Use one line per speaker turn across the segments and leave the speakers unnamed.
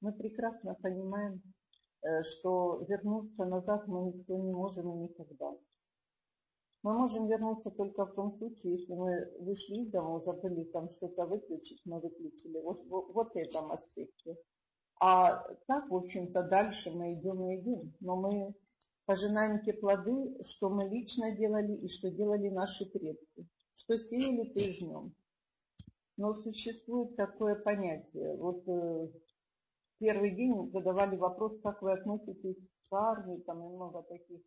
Мы прекрасно понимаем, э, что вернуться назад мы никто не можем и никогда. Мы можем вернуться только в том случае, если мы вышли из дома, забыли там что-то выключить, мы выключили. Вот, вот, вот в этом аспекте. А так, в общем-то, дальше мы идем и идем. Но мы пожинаем те плоды, что мы лично делали и что делали наши предки. Что сеяли, и жнем. Но существует такое понятие. Вот э, первый день задавали вопрос, как вы относитесь к армии, там и много таких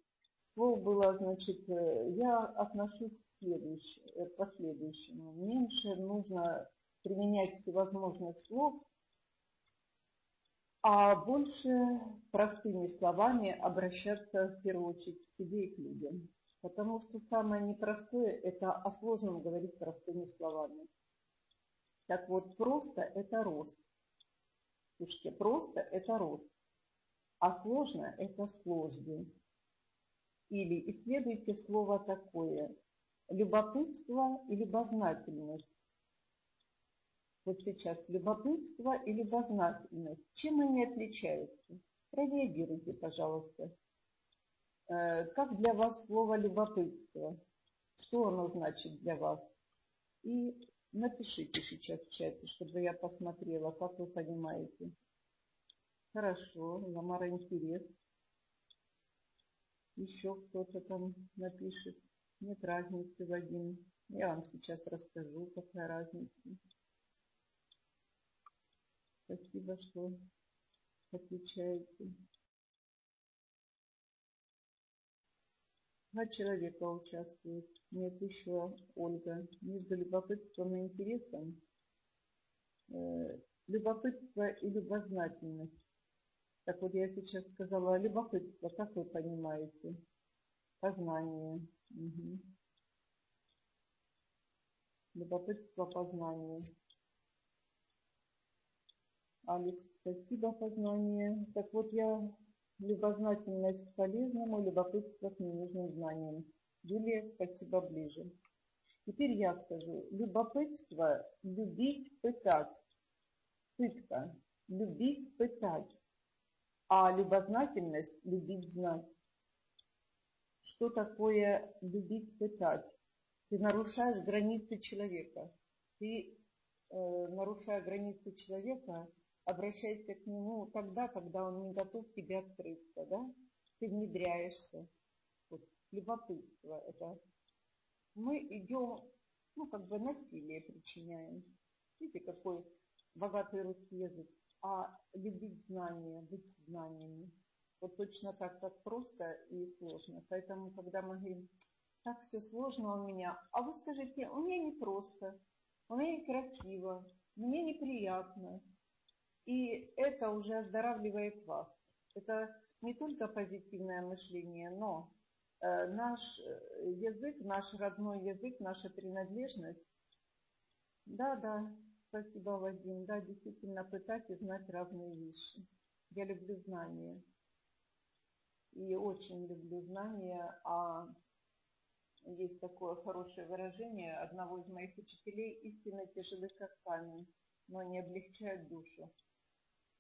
слов было, значит, э, я отношусь к следующему, э, к последующему. Меньше нужно применять всевозможных слов, а больше простыми словами обращаться в первую очередь к себе и к людям. Потому что самое непростое – это о сложном говорить простыми словами. Так вот, просто – это рост. Слушайте, просто – это рост. А сложно – это сложно. Или исследуйте слово такое – любопытство и любознательность. Вот сейчас любопытство и любознательность. Чем они отличаются? Прореагируйте, пожалуйста. Э, как для вас слово любопытство? Что оно значит для вас? И напишите сейчас в чате, чтобы я посмотрела, как вы понимаете. Хорошо, Ламара интерес. Еще кто-то там напишет. Нет разницы, Вадим. Я вам сейчас расскажу, какая разница. Спасибо, что отвечаете. Два человека участвуют. Нет, еще Ольга. Между любопытством и интересом. Э, любопытство и любознательность. Так вот, я сейчас сказала любопытство. Как вы понимаете? Познание. Угу. Любопытство, познание. Алекс, спасибо, познание. Так вот, я любознательность к полезному, любопытство к ненужным знаниям. Юлия, спасибо ближе. Теперь я скажу. Любопытство – любить, пытать. Пытка – любить, пытать. А любознательность – любить, знать. Что такое любить, пытать? Ты нарушаешь границы человека. Ты, э, нарушая границы человека, обращайся к нему тогда, когда он не готов тебе открыться, да? Ты внедряешься. Вот, любопытство это. Мы идем, ну, как бы насилие причиняем. Видите, какой богатый русский язык. А любить знания, быть знаниями. Вот точно так, как просто и сложно. Поэтому, когда мы говорим, так все сложно у меня, а вы скажите, у меня не просто, у меня некрасиво, мне неприятно, и это уже оздоравливает вас. Это не только позитивное мышление, но э, наш э, язык, наш родной язык, наша принадлежность. Да, да, спасибо, Вадим. Да, действительно, пытать знать разные вещи. Я люблю знания. И очень люблю знания. А есть такое хорошее выражение одного из моих учителей. Истина тяжелы, как камень, но не облегчают душу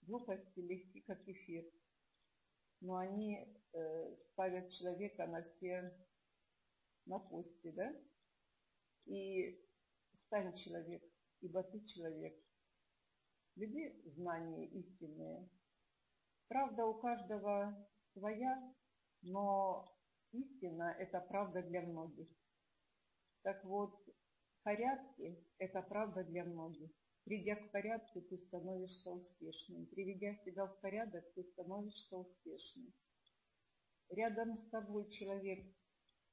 глупости легки, как эфир. Но они э, ставят человека на все на кости, да? И стань человек, ибо ты человек. Люби знания истинные. Правда у каждого своя, но истина – это правда для многих. Так вот, порядки – это правда для многих. Придя к порядку, ты становишься успешным. Приведя себя в порядок, ты становишься успешным. Рядом с тобой человек,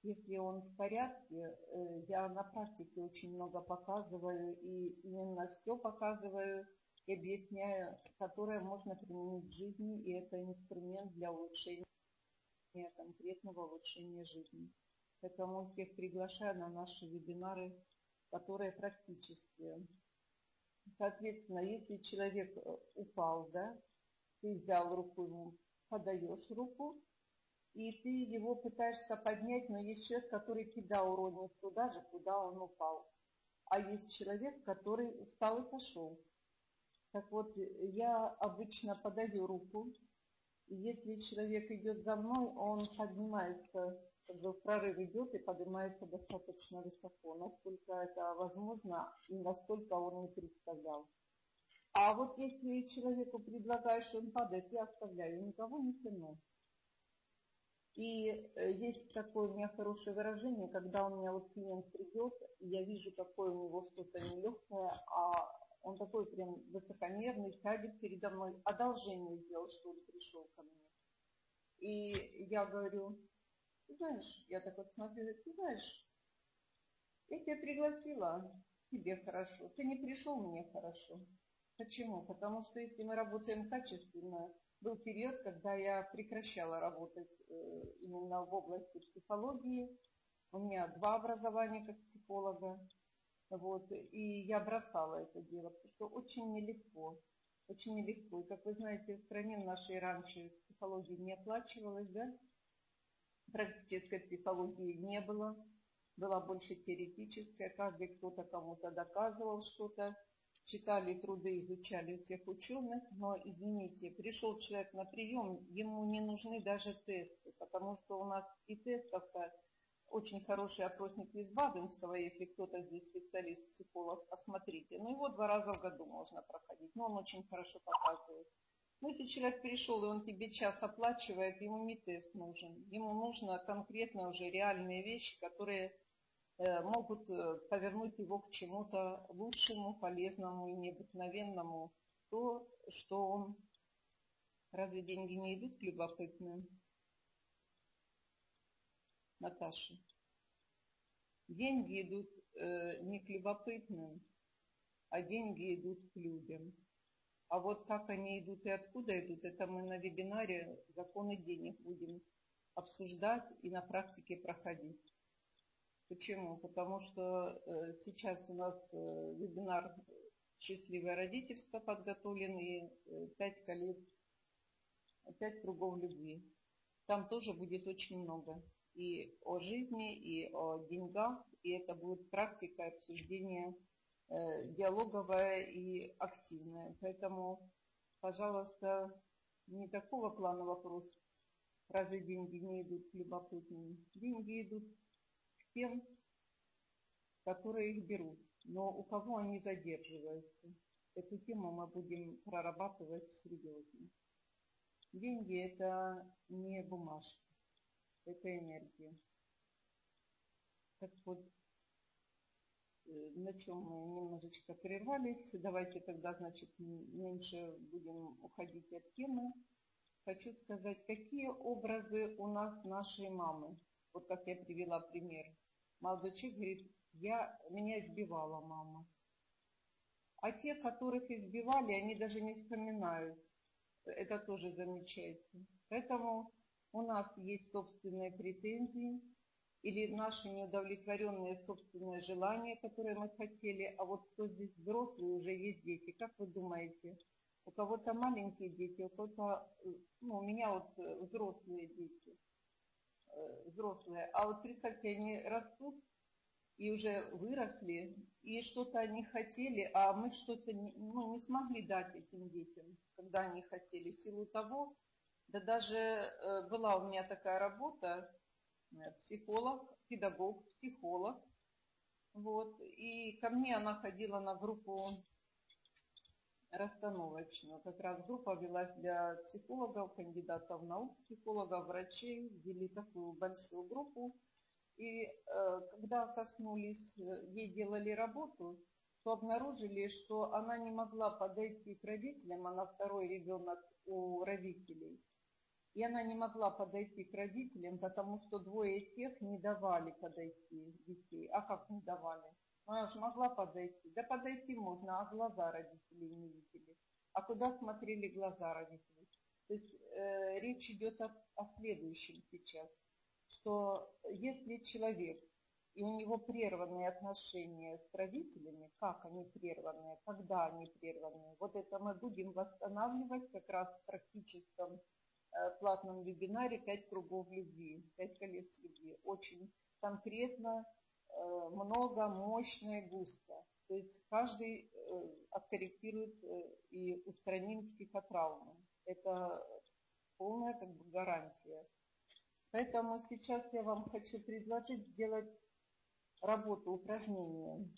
если он в порядке, э, я на практике очень много показываю и именно все показываю и объясняю, которое можно применить в жизни, и это инструмент для улучшения конкретного улучшения жизни. Поэтому всех приглашаю на наши вебинары, которые практические. Соответственно, если человек э, упал, да, ты взял руку ему, подаешь руку, и ты его пытаешься поднять, но есть человек, который кидал уронил туда же, куда он упал. А есть человек, который встал и пошел. Так вот, я обычно подаю руку, и если человек идет за мной, он поднимается, в прорыв идет и поднимается достаточно высоко, насколько это возможно и насколько он не представлял. А вот если человеку предлагаешь, он падает, я оставляю, никого не тяну. И э, есть такое у меня хорошее выражение, когда у меня вот клиент придет, я вижу, какое у него что-то нелегкое, а он такой прям высокомерный, сядет передо мной, одолжение сделал, что ли, пришел ко мне. И я говорю, ты знаешь, я так вот смотрю, ты знаешь, я тебя пригласила, тебе хорошо, ты не пришел, мне хорошо. Почему? Потому что если мы работаем качественно, был период, когда я прекращала работать э, именно в области психологии. У меня два образования как психолога. Вот, и я бросала это дело, потому что очень нелегко. Очень нелегко. И, как вы знаете, в стране нашей раньше психологии не оплачивалась, да? Практической психологии не было. Была больше теоретическая. Каждый кто-то кому-то доказывал что-то читали труды, изучали всех ученых, но, извините, пришел человек на прием, ему не нужны даже тесты, потому что у нас и тестов-то очень хороший опросник из Баденского, если кто-то здесь специалист, психолог, посмотрите. Ну, его два раза в году можно проходить, но он очень хорошо показывает. Но если человек пришел, и он тебе час оплачивает, ему не тест нужен. Ему нужно конкретно уже реальные вещи, которые Э, могут э, повернуть его к чему-то лучшему, полезному и необыкновенному. То, что он... Разве деньги не идут к любопытным? Наташа. Деньги идут э, не к любопытным, а деньги идут к людям. А вот как они идут и откуда идут, это мы на вебинаре «Законы денег» будем обсуждать и на практике проходить. Почему? Потому что э, сейчас у нас э, вебинар «Счастливое родительство» подготовлен и э, пять колец, пять кругов любви. Там тоже будет очень много и о жизни, и о деньгах, и это будет практика обсуждения диалоговая и активная. Поэтому, пожалуйста, не такого плана вопрос, разве деньги не идут к любопытным. Деньги идут тем, которые их берут. Но у кого они задерживаются? Эту тему мы будем прорабатывать серьезно. Деньги – это не бумажки, это энергия. Так вот, э, на чем мы немножечко прервались. Давайте тогда, значит, меньше будем уходить от темы. Хочу сказать, какие образы у нас нашей мамы. Вот как я привела пример. Молодой человек говорит, я, меня избивала мама. А те, которых избивали, они даже не вспоминают. Это тоже замечательно. Поэтому у нас есть собственные претензии или наши неудовлетворенные собственные желания, которые мы хотели, а вот кто здесь взрослый, уже есть дети. Как вы думаете, у кого-то маленькие дети, у кого-то, ну, у меня вот взрослые дети – Э, взрослые. А вот представьте, они растут и уже выросли, и что-то они хотели, а мы что-то ну, не смогли дать этим детям, когда они хотели. В силу того, да даже э, была у меня такая работа, э, психолог, педагог, психолог. Вот, и ко мне она ходила на группу расстановочную. Как раз группа велась для психологов, кандидатов наук, психологов, врачей. Ввели такую большую группу. И э, когда коснулись, э, ей делали работу, то обнаружили, что она не могла подойти к родителям, она второй ребенок у родителей. И она не могла подойти к родителям, потому что двое тех не давали подойти детей. А как не давали? Она же могла подойти. Да подойти можно, а глаза родителей не видели. А куда смотрели глаза родителей? То есть э, речь идет о, о следующем сейчас, что если человек и у него прерванные отношения с родителями, как они прерванные, когда они прерванные, вот это мы будем восстанавливать как раз в практическом платном вебинаре «Пять кругов любви», «Пять колец любви». Очень конкретно э, много, мощно и густо. То есть каждый э, откорректирует э, и устраним психотравму. Это полная как бы гарантия. Поэтому сейчас я вам хочу предложить сделать работу, упражнение,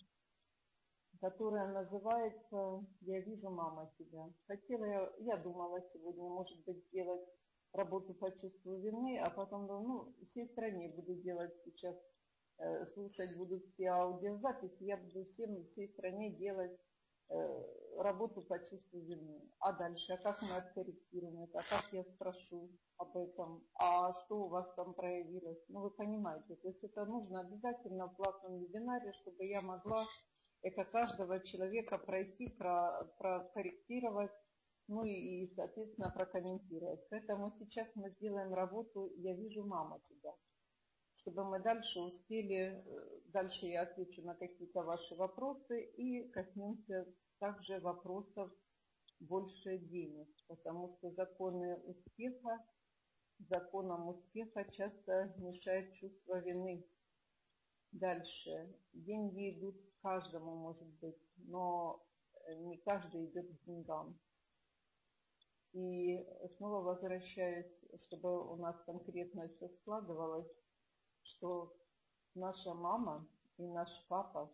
которое называется «Я вижу, мама, тебя». Хотела я, я думала сегодня, может быть, сделать работу по чувству вины, а потом, ну, всей стране буду делать сейчас, э, слушать будут все аудиозаписи, я буду всем, всей стране делать э, работу по чувству вины. А дальше, а как мы откорректируем это, а как я спрошу об этом, а что у вас там проявилось. Ну, вы понимаете, то есть это нужно обязательно в платном вебинаре, чтобы я могла это каждого человека пройти, про, прокорректировать, ну и, соответственно, прокомментировать. Поэтому сейчас мы сделаем работу «Я вижу, мама, тебя», чтобы мы дальше успели, э, дальше я отвечу на какие-то ваши вопросы и коснемся также вопросов больше денег, потому что законы успеха, законам успеха часто мешает чувство вины. Дальше. Деньги идут каждому, может быть, но не каждый идет к деньгам. И снова возвращаясь, чтобы у нас конкретно все складывалось, что наша мама и наш папа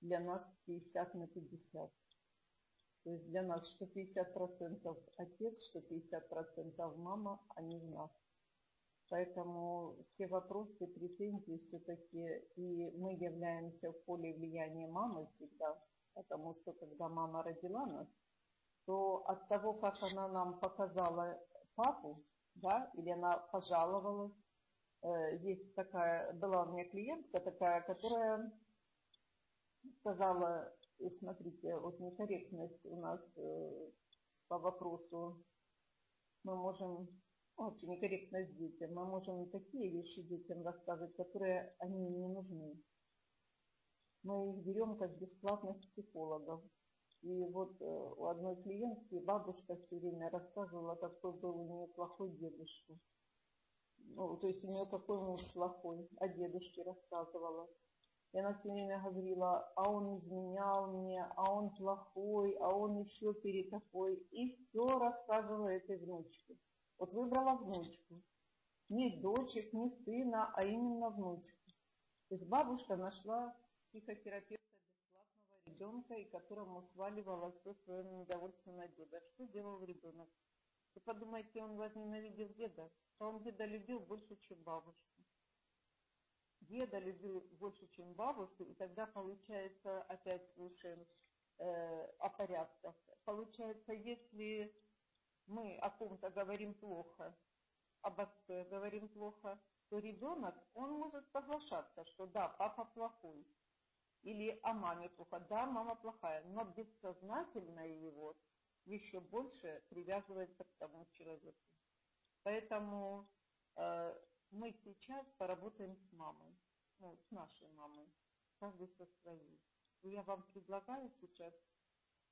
для нас 50 на 50. То есть для нас что 50% отец, что 50% мама, а не в нас. Поэтому все вопросы, претензии все-таки, и мы являемся в поле влияния мамы всегда, потому что когда мама родила нас, то от того, как она нам показала папу, да, или она пожаловалась, э, есть такая, была у меня клиентка такая, которая сказала, смотрите, вот некорректность у нас э, по вопросу, мы можем, очень некорректность детям, мы можем такие вещи детям рассказывать, которые они не нужны. Мы их берем как бесплатных психологов. И вот э, у одной клиентки бабушка все время рассказывала, какой был у нее плохой дедушка. Ну, то есть у нее какой муж плохой, о дедушке рассказывала. И она все время говорила, а он изменял мне, а он плохой, а он еще перетакой. И все рассказывала этой внучке. Вот выбрала внучку. Не дочек, не сына, а именно внучку. То есть бабушка нашла психотерапевта ребенка, и которому сваливала все свое недовольство на деда. Что делал ребенок? Вы подумайте, он возненавидел деда, а он деда любил больше, чем бабушку. Деда любил больше, чем бабушку, и тогда получается, опять слушаем э, о порядках, получается, если мы о ком-то говорим плохо, об отце говорим плохо, то ребенок, он может соглашаться, что да, папа плохой, или о маме плохо. Да, мама плохая, но бессознательно его еще больше привязывается к тому человеку. Поэтому э, мы сейчас поработаем с мамой, ну, с нашей мамой, каждый со своей. И я вам предлагаю сейчас,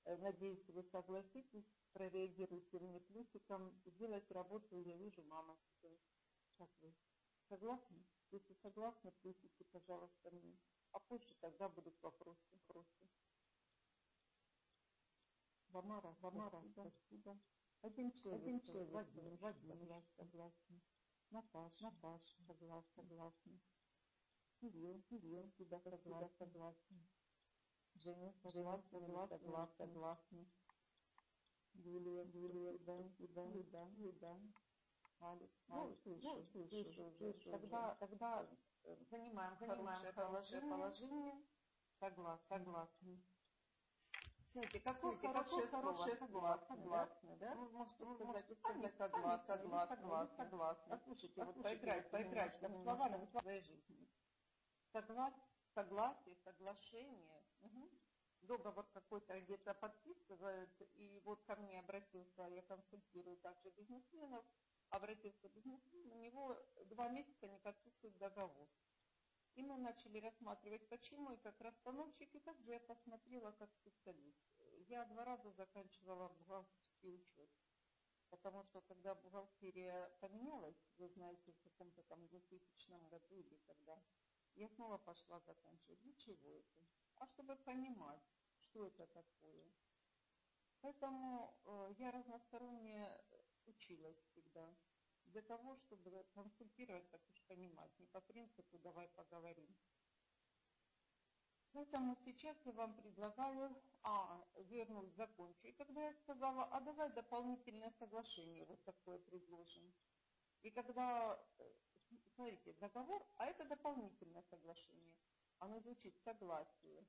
э, надеюсь, вы согласитесь, прореагируйте мне плюсиком, сделать работу, я вижу, мама. Как вы? Согласны? Если согласны, плюсики, пожалуйста, мне а позже тогда будут вопросы. вопросы. Вамара, Вамара, спасибо. Один человек, Один человек, Владимир, Владимир, согласен. Наташа, Наташа, согласна, согласна. Кирилл, Кирилл, тебя согласен, согласен. Женя, согласна, согласна, согласна, согласна. Юлия, Юлия, да, да, да, да. Алекс, Алекс, слышу, слышу, слышу. Тогда, тогда занимаем, занимаем хорошее положение. положение. Согласна. Согласна. Смотрите, какое Смотрите, хорошее, хорошее слово, согласны, да? Ну, может, сказать, можете сказать, согласна, согласна, согласна, согласна. А слушайте, вот поиграть, поиграть со словами в своей жизни. Соглас, согласие, соглашение. Угу. Договор какой-то где-то подписывают, и вот ко мне обратился, я консультирую также бизнесменов, обратился бизнесмен, у него два месяца не подписывают договор. И мы начали рассматривать, почему, и как расстановщик, и также я посмотрела как специалист. Я два раза заканчивала бухгалтерский учет, потому что когда бухгалтерия поменялась, вы знаете, в каком-то там 2000 году или когда,
Я снова пошла заканчивать. Для чего это? А чтобы понимать, что это такое. Поэтому э, я разносторонне училась всегда. Для того, чтобы консультировать, так уж понимать. Не по принципу «давай поговорим». Поэтому сейчас я вам предлагаю, а, вернуть, закончу. И когда я сказала, а давай дополнительное соглашение вот такое предложим. И когда, э, смотрите, договор, а это дополнительное соглашение. Оно звучит согласие.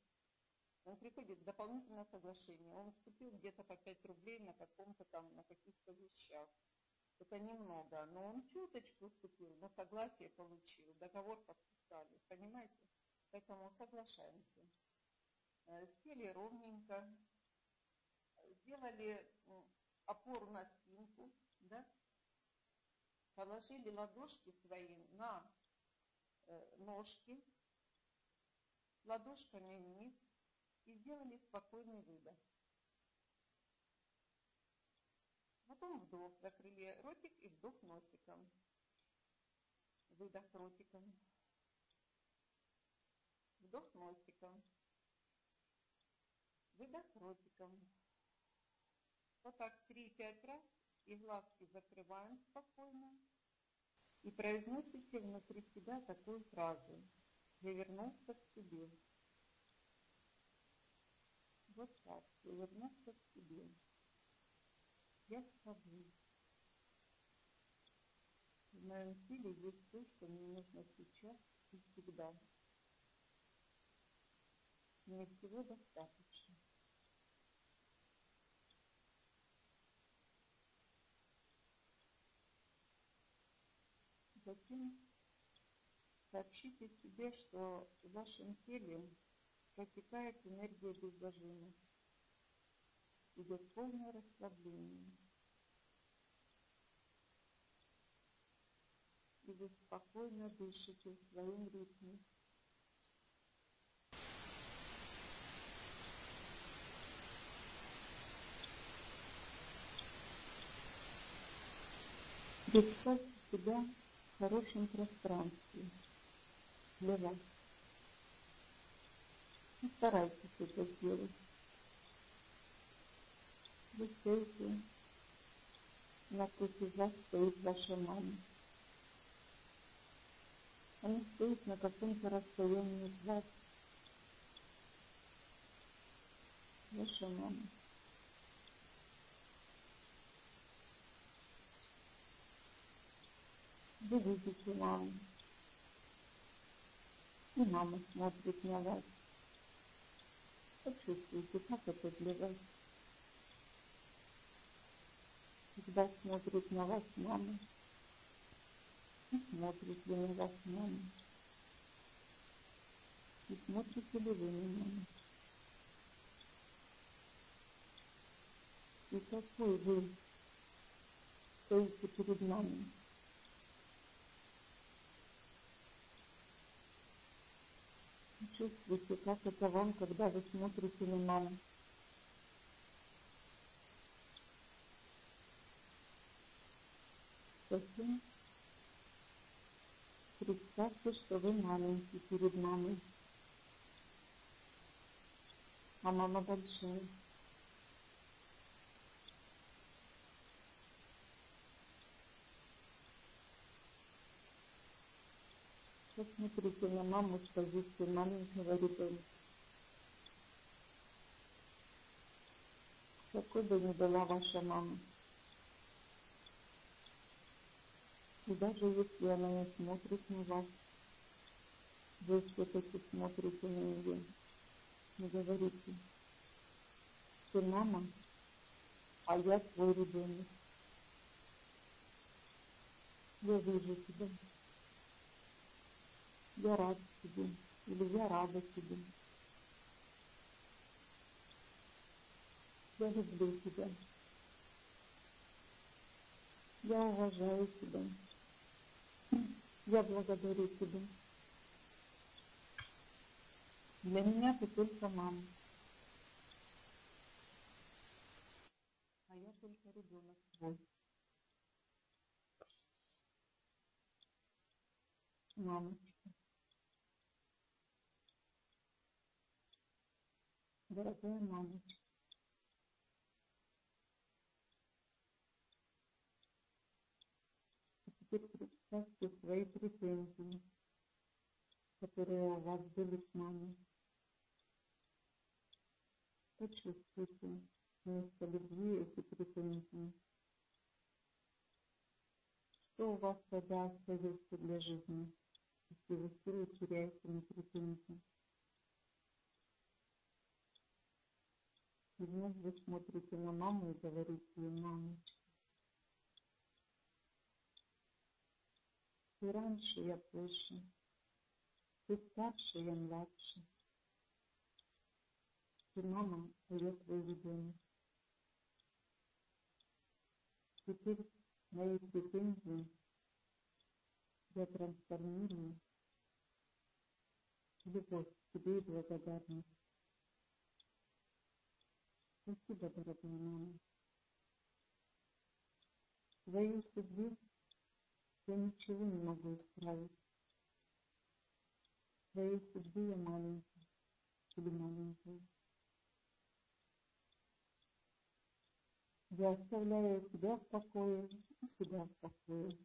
Он приходит дополнительное соглашение. Он вступил где-то по 5 рублей на каком-то там, на каких-то вещах. Это немного, но он чуточку вступил, но согласие получил, договор подписали. Понимаете? Поэтому соглашаемся. Э, сели ровненько, сделали опору на спинку, да? положили ладошки свои на э, ножки, ладошками вниз и сделали спокойный выдох. Потом вдох, закрыли ротик и вдох носиком. Выдох ротиком. Вдох носиком. Выдох ротиком. Вот так 3-5 раз. И глазки закрываем спокойно. И произносите внутри себя такую фразу. Я вернулся к себе. Вот так. Я вернулся к себе. Я с собой. В моем теле есть все, что мне нужно сейчас и всегда. Мне всего достаточно. Затем сообщите себе, что в вашем теле протекает энергия без зажима. Идет полное расслабление. И вы спокойно дышите в своем ритме. Представьте себя в хорошем пространстве для вас. Постарайтесь это сделать. Вы стоите, напротив вас стоит ваша мама. Она стоит на каком-то расстоянии от вас. Ваша мама. Вы видите маму. И мама смотрит на вас. Почувствуйте, как это для вас. Когда смотрит на вас мама, и смотрит ли на вас мама, и смотрите ли вы на маму. И какой вы стоите перед нами. Чувствуйте, как это вам, когда вы смотрите на маму. Затем представьте, что вы маленький перед мамой. А мама большая. Посмотрите на маму с позиции маленького ребенка. Какой бы ни была ваша мама. И даже если она не смотрит на вас, вы все-таки смотрите на нее. Не говорите, ты мама, а я твой ребенок. Я вижу тебя я рад тебе, или я рада тебе. Я люблю тебя. Я уважаю тебя. Я благодарю тебя. Для меня ты только мама. А я только ребенок твой. Мамочка. Дорогая мамочка, теперь представьте свои претензии, которые у вас были к маме. Почувствуйте вместо любви эти претензии. Что у вас тогда остается для жизни, если вы силы теряете на претензии? Вновь вы смотрите на маму и говорите ей, мамочка, ты раньше, я позже, ты старше, я младше. Ты мама, а я твой ребенок. Теперь мои претензии я трансформирую любовь к тебе и благодарность. Спасибо, дорогая мама. В твоей судьбе я ничего не могу исправить. В твоей судьбе я маленький или маленькая. Я оставляю тебя в покое и себя в покое.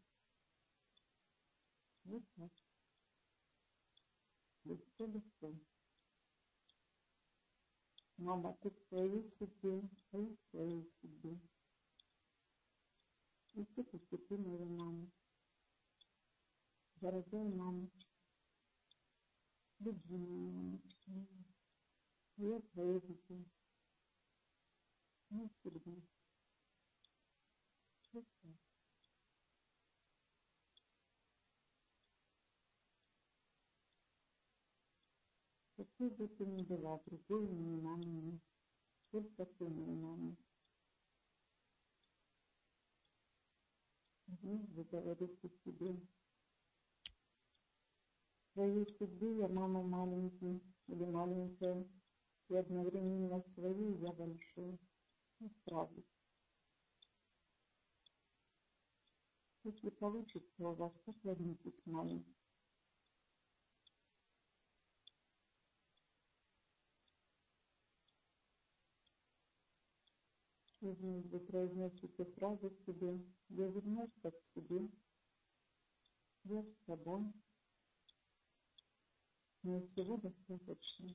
Вот так. Легко, легко. Мама, ты а я в своей судьбе. И все поступи моя мама. Дорогая мамочка, любимая мамочка, я твоя дитя. Навсегда. Вот Какой бы ты ни была, другой моей мамы. Только ты мама. Вновь вы говорите себе. Своей судьбе я мама маленький или маленькая, и одновременно своей я большой. Не справлюсь. Если получится у вас, поклонитесь маме. Вновь вы произносите фразу себе «Я вернулся к себе», «Я с тобой», «Мне всего достаточно».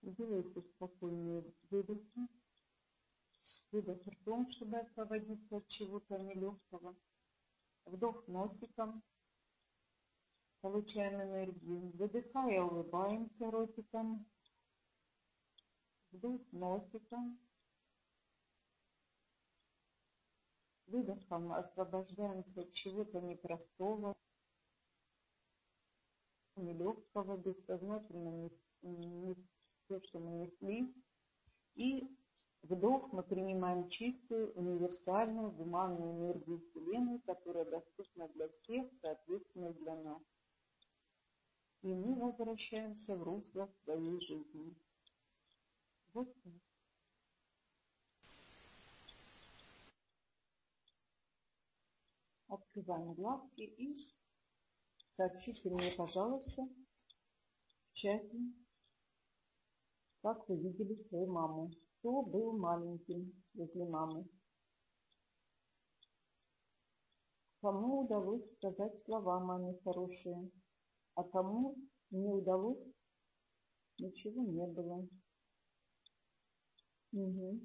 Сделайте спокойные выдохи, выдох ртом, чтобы освободиться от чего-то нелегкого. Вдох носиком, получаем энергию. Выдыхая, улыбаемся ротиком. Вдох носиком. Выдохом освобождаемся от чего-то непростого, нелегкого, бессознательно то, что мы несли. И вдох мы принимаем чистую, универсальную, гуманную энергию Вселенной, которая доступна для всех, соответственно, для нас. И мы возвращаемся в русло своей жизни. Так. Открываем глазки и сообщите мне, пожалуйста, в чате, как вы видели свою маму. Кто был маленьким возле мамы? Кому удалось сказать слова маме хорошие, а кому не удалось, ничего не было. Угу.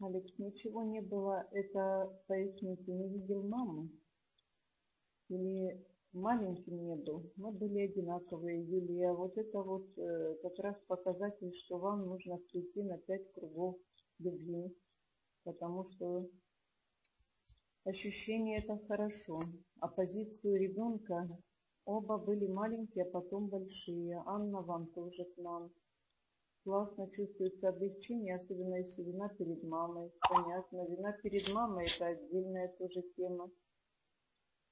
Алекс, ничего не было, это, поясните, не видел маму? Или маленьким не был? Мы были одинаковые, Юлия. Вот это вот э, как раз показатель, что вам нужно прийти на пять кругов любви. Потому что ощущение это хорошо. А позицию ребенка оба были маленькие, а потом большие. Анна вам тоже к нам. Классно чувствуется облегчение, особенно если вина перед мамой. Понятно, вина перед мамой это отдельная тоже тема.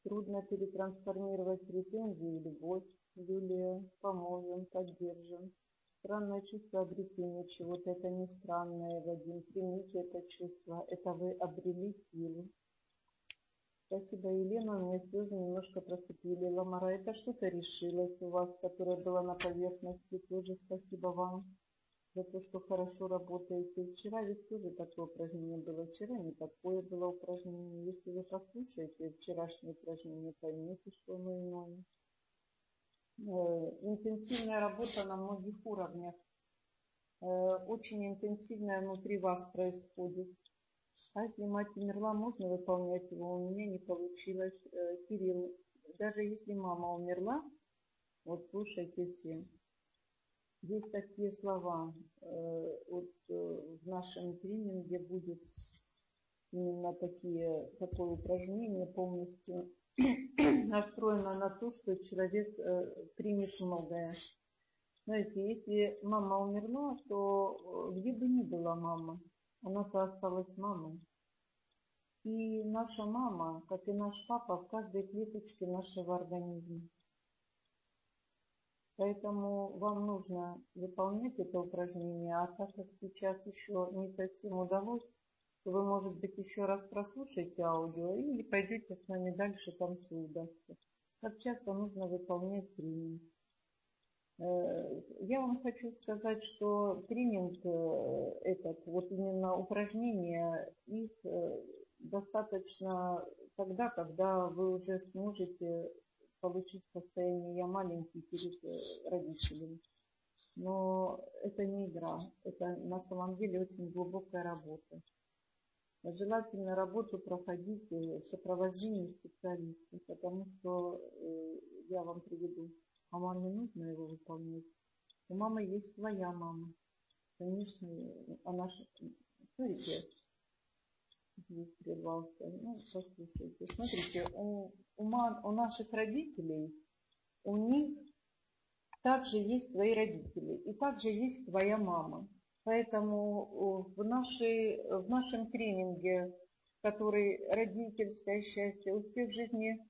Трудно перетрансформировать претензии в любовь. Юлия, поможем, поддержим. Странное чувство обретения чего-то, это не странное, Вадим. Примите это чувство, это вы обрели силу.
Спасибо, Елена. У меня слезы немножко проступили. Ламара, это что-то решилось у вас, которое было на поверхности. Тоже спасибо вам за то, что хорошо работаете. Вчера ведь тоже такое упражнение было. Вчера не такое было упражнение. Если вы послушаете вчерашнее упражнение, поймете, что оно иное. Э, интенсивная работа на многих уровнях. Э, очень интенсивная внутри вас происходит. А если мать умерла, можно выполнять его? У меня не получилось. Э, Кирилл, даже если мама умерла, вот слушайте все. Есть такие слова. Э, вот э, в нашем тренинге будет именно такие, такое упражнение полностью настроено на то, что человек примет многое. Знаете, если мама умерла, то где бы ни была мама, она-то осталась мамой. И наша мама, как и наш папа, в каждой клеточке нашего организма. Поэтому вам нужно выполнять это упражнение, а так как сейчас еще не совсем удалось, то вы, может быть, еще раз прослушаете аудио или пойдете с нами дальше, там все удастся. Как часто нужно выполнять тренинг. Э, я вам хочу сказать, что тренинг э, этот, вот именно упражнения, их э, достаточно тогда, когда вы уже сможете получить состояние «я маленький» перед родителями. Но это не игра, это на самом деле очень глубокая работа. Желательно работу проходить в сопровождении специалиста, потому что я вам приведу а маме нужно его выполнять. У мамы есть своя мама. Конечно, она... Смотрите, здесь прервался. Ну, послушайте. Смотрите, у, у, мам, у наших родителей, у них также есть свои родители. И также есть своя мама. Поэтому в, нашей, в нашем тренинге, который «Родительское счастье. Успех в жизни Э,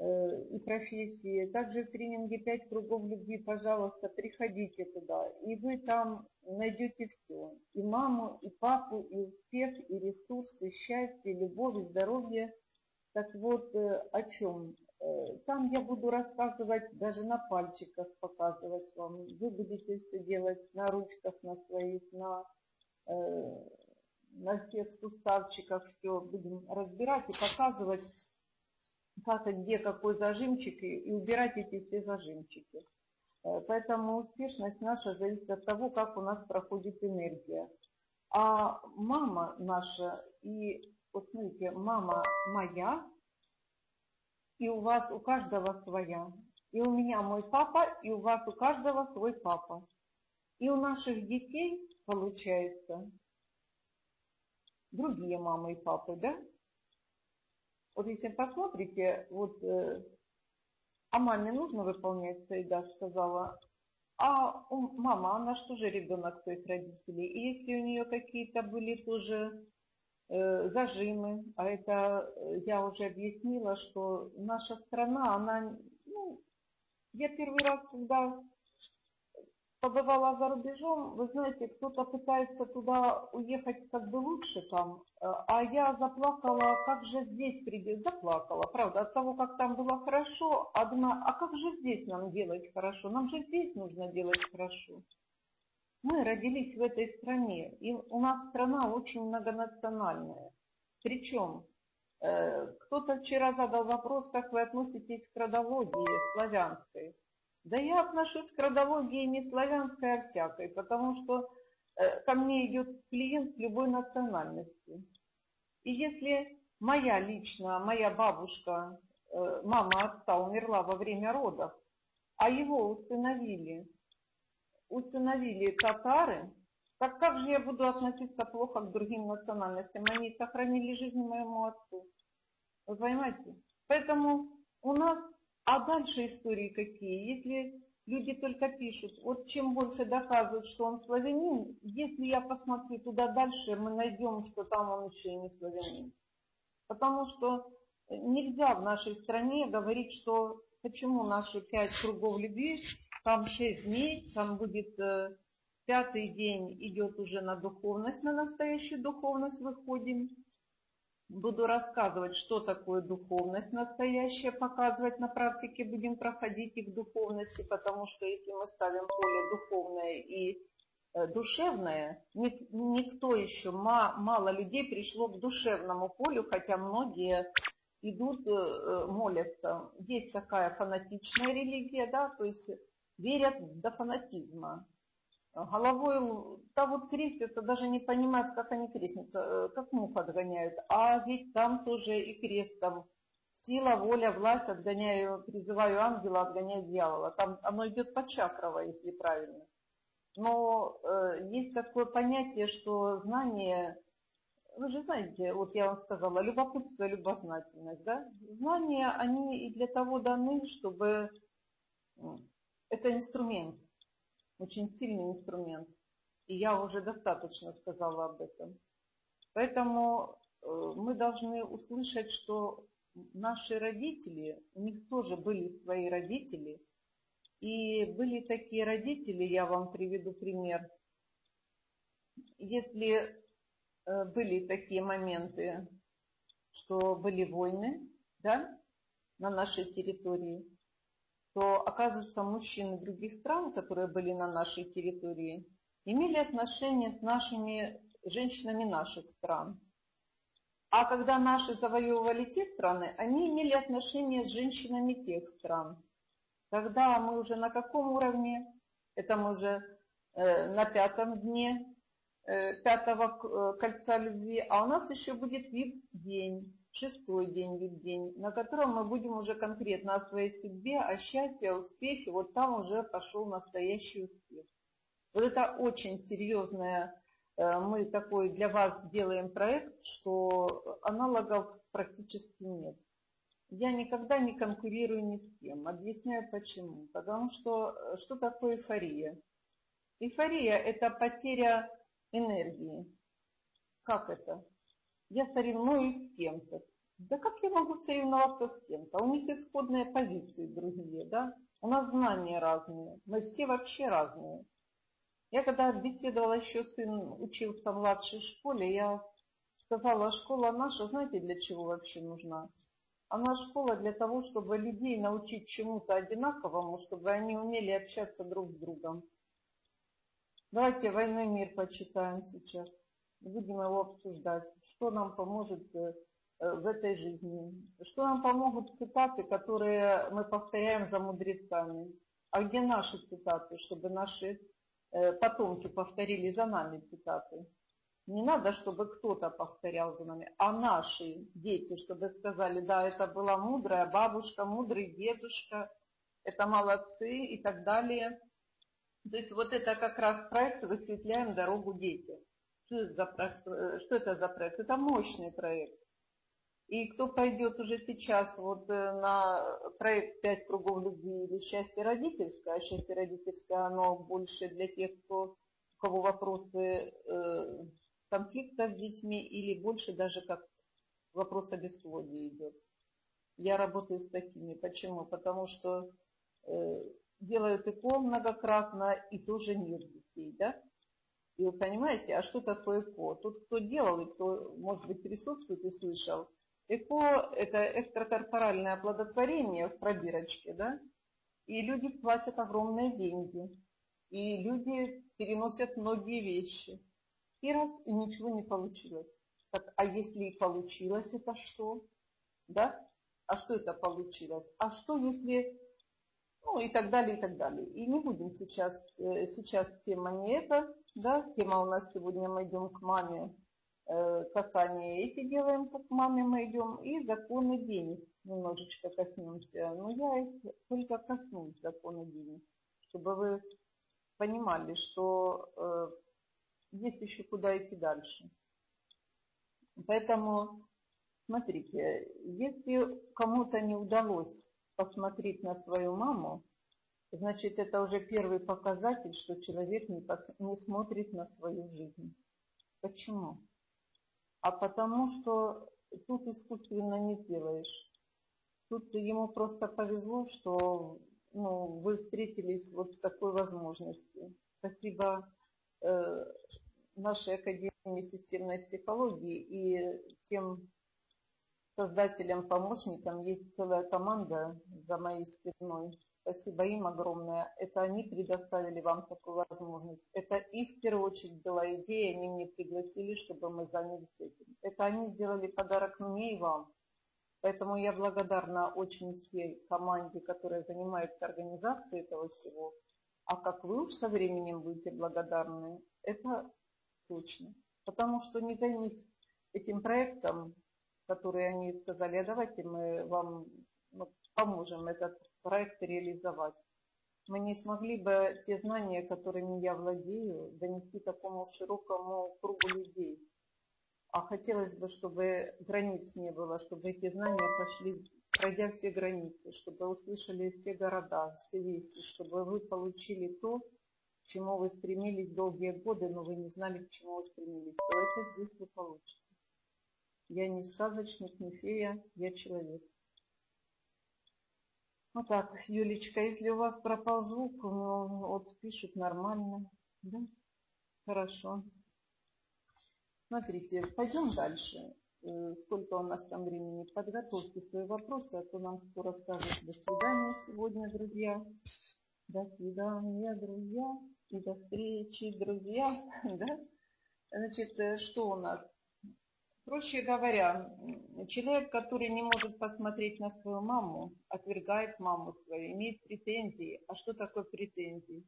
и профессии. Также в тренинге «Пять кругов любви», пожалуйста, приходите туда. И вы там найдете все. И маму, и папу, и успех, и ресурсы, счастье, любовь, и здоровье. Так вот, э, о чем? Э, там я буду рассказывать, даже на пальчиках показывать вам. Вы будете все делать на ручках, на своих, на, на всех суставчиках все будем разбирать и показывать как где какой зажимчик, и, и убирать эти все зажимчики. Э, поэтому успешность наша зависит от того, как у нас проходит энергия. А мама наша, и вот смотрите, мама моя, и у вас у каждого своя. И у меня мой папа, и у вас у каждого свой папа. И у наших детей, получается, другие мамы и папы, да? Вот если посмотрите, вот э, а маме нужно выполнять Саида сказала, а мама, она что же ребенок своих родителей? И если у нее какие-то были тоже э, зажимы, а это э, я уже объяснила, что наша страна, она, ну, я первый раз, когда побывала за рубежом, вы знаете, кто-то пытается туда уехать как бы лучше там, э, а я заплакала, как же здесь придет, заплакала, правда, от того, как там было хорошо, а думаю, а как же здесь нам делать хорошо, нам же здесь нужно делать хорошо. Мы родились в этой стране, и у нас страна очень многонациональная. Причем, э, кто-то вчера задал вопрос, как вы относитесь к родологии славянской. Да я отношусь к родологии не славянской, а всякой, потому что э, ко мне идет клиент с любой национальности. И если моя лично, моя бабушка, э, мама отца умерла во время родов, а его усыновили, усыновили татары, так как же я буду относиться плохо к другим национальностям? Они сохранили жизнь моему отцу. Вы понимаете? Поэтому у нас а дальше истории какие? Если люди только пишут, вот чем больше доказывают, что он славянин, если я посмотрю туда дальше, мы найдем, что там он еще и не славянин. Потому что нельзя в нашей стране говорить, что почему наши пять кругов любви, там шесть дней, там будет э, пятый день идет уже на духовность, на настоящую духовность выходим. Буду рассказывать, что такое духовность настоящая, показывать на практике, будем проходить и к духовности, потому что если мы ставим поле духовное и э, душевное, никто еще, мало людей пришло к душевному полю, хотя многие идут, э, э, молятся. Есть такая фанатичная религия, да, то есть верят до фанатизма головой, да вот крестятся, даже не понимают, как они крестятся, э, как мух отгоняют. А ведь там тоже и крест, там сила, воля, власть, отгоняю, призываю ангела, отгоняю дьявола. Там оно идет по чакрово, если правильно. Но э, есть такое понятие, что знание, вы же знаете, вот я вам сказала, любопытство любознательность, да? Знания, они и для того даны, чтобы это инструмент очень сильный инструмент. И я уже достаточно сказала об этом. Поэтому э, мы должны услышать, что наши родители, у них тоже были свои родители. И были такие родители, я вам приведу пример. Если э, были такие моменты, что были войны, да, на нашей территории, то, оказывается, мужчины других стран, которые были на нашей территории, имели отношения с нашими женщинами наших стран. А когда наши завоевывали те страны, они имели отношения с женщинами тех стран. Тогда мы уже на каком уровне? Это мы уже э, на пятом дне э, пятого э, кольца любви, а у нас еще будет вид день шестой день вид день, на котором мы будем уже конкретно о своей судьбе, о счастье, о успехе. Вот там уже пошел настоящий успех. Вот это очень серьезное, э, мы такой для вас делаем проект, что аналогов практически нет. Я никогда не конкурирую ни с кем. Объясняю почему. Потому что э, что такое эйфория? Эйфория – это потеря энергии. Как это? Я соревнуюсь с кем-то. Да как я могу соревноваться с кем-то? У них исходные позиции другие, да? У нас знания разные. Мы все вообще разные. Я когда беседовала, еще сын учился в младшей школе, я сказала, школа наша, знаете, для чего вообще нужна? Она школа для того, чтобы людей научить чему-то одинаковому, чтобы они умели общаться друг с другом. Давайте «Войной мир» почитаем сейчас будем его обсуждать, что нам поможет э, в этой жизни, что нам помогут цитаты, которые мы повторяем за мудрецами, а где наши цитаты, чтобы наши э, потомки повторили за нами цитаты. Не надо, чтобы кто-то повторял за нами, а наши дети, чтобы сказали, да, это была мудрая бабушка, мудрый дедушка, это молодцы и так далее. То есть вот это как раз проект «Высветляем дорогу детям». Что это за? Что это за проект? Это мощный проект. И кто пойдет уже сейчас вот э, на проект «Пять кругов любви» или «Счастье родительское», а счастье родительское, оно больше для тех, кто, у кого вопросы э, конфликта с детьми или больше даже как вопрос о бесплодии идет. Я работаю с такими. Почему? Потому что э, делают ЭКО многократно и тоже мир детей, да? И вы понимаете, а что такое ЭКО? Тут кто делал и кто, может быть, присутствует и слышал. ЭКО – это экстракорпоральное оплодотворение в пробирочке, да? И люди платят огромные деньги. И люди переносят многие вещи. И раз, и ничего не получилось. Так, а если и получилось, это что? Да? А что это получилось? А что, если ну и так далее, и так далее. И не будем сейчас, э, сейчас тема не эта, да, тема у нас сегодня мы идем к маме, э, касание эти делаем, к маме мы идем, и законы денег немножечко коснемся. Но я их только коснусь, законы денег, чтобы вы понимали, что э, есть еще куда идти дальше. Поэтому, смотрите, если кому-то не удалось посмотреть на свою маму, значит, это уже первый показатель, что человек не, пос... не смотрит на свою жизнь. Почему? А потому что тут искусственно не сделаешь. Тут ему просто повезло, что ну, вы встретились вот с такой возможностью. Спасибо э, нашей Академии системной психологии и тем создателям, помощникам. Есть целая команда за моей спиной. Спасибо им огромное. Это они предоставили вам такую возможность. Это их в первую очередь была идея, они мне пригласили, чтобы мы занялись этим. Это они сделали подарок мне и вам. Поэтому я благодарна очень всей команде, которая занимается организацией этого всего. А как вы уж со временем будете благодарны, это точно. Потому что не займись этим проектом, который они сказали, а давайте мы вам ну, поможем этот проект реализовать. Мы не смогли бы те знания, которыми я владею, донести такому широкому кругу людей. А хотелось бы, чтобы границ не было, чтобы эти знания пошли, пройдя все границы, чтобы услышали все города, все вести, чтобы вы получили то, к чему вы стремились долгие годы, но вы не знали, к чему вы стремились. То это здесь вы получите. Я не сказочник, не фея, я человек. Вот так, Юлечка, если у вас пропал звук, ну, вот пишут нормально. Да? Хорошо. Смотрите, пойдем дальше. Э, сколько у нас там времени? Подготовьте свои вопросы, а то нам скоро скажут до свидания сегодня, друзья. До свидания, друзья. И до встречи, друзья. Да? Значит, э, что у нас? Проще говоря, человек, который не может посмотреть на свою маму, отвергает маму свою, имеет претензии. А что такое претензии?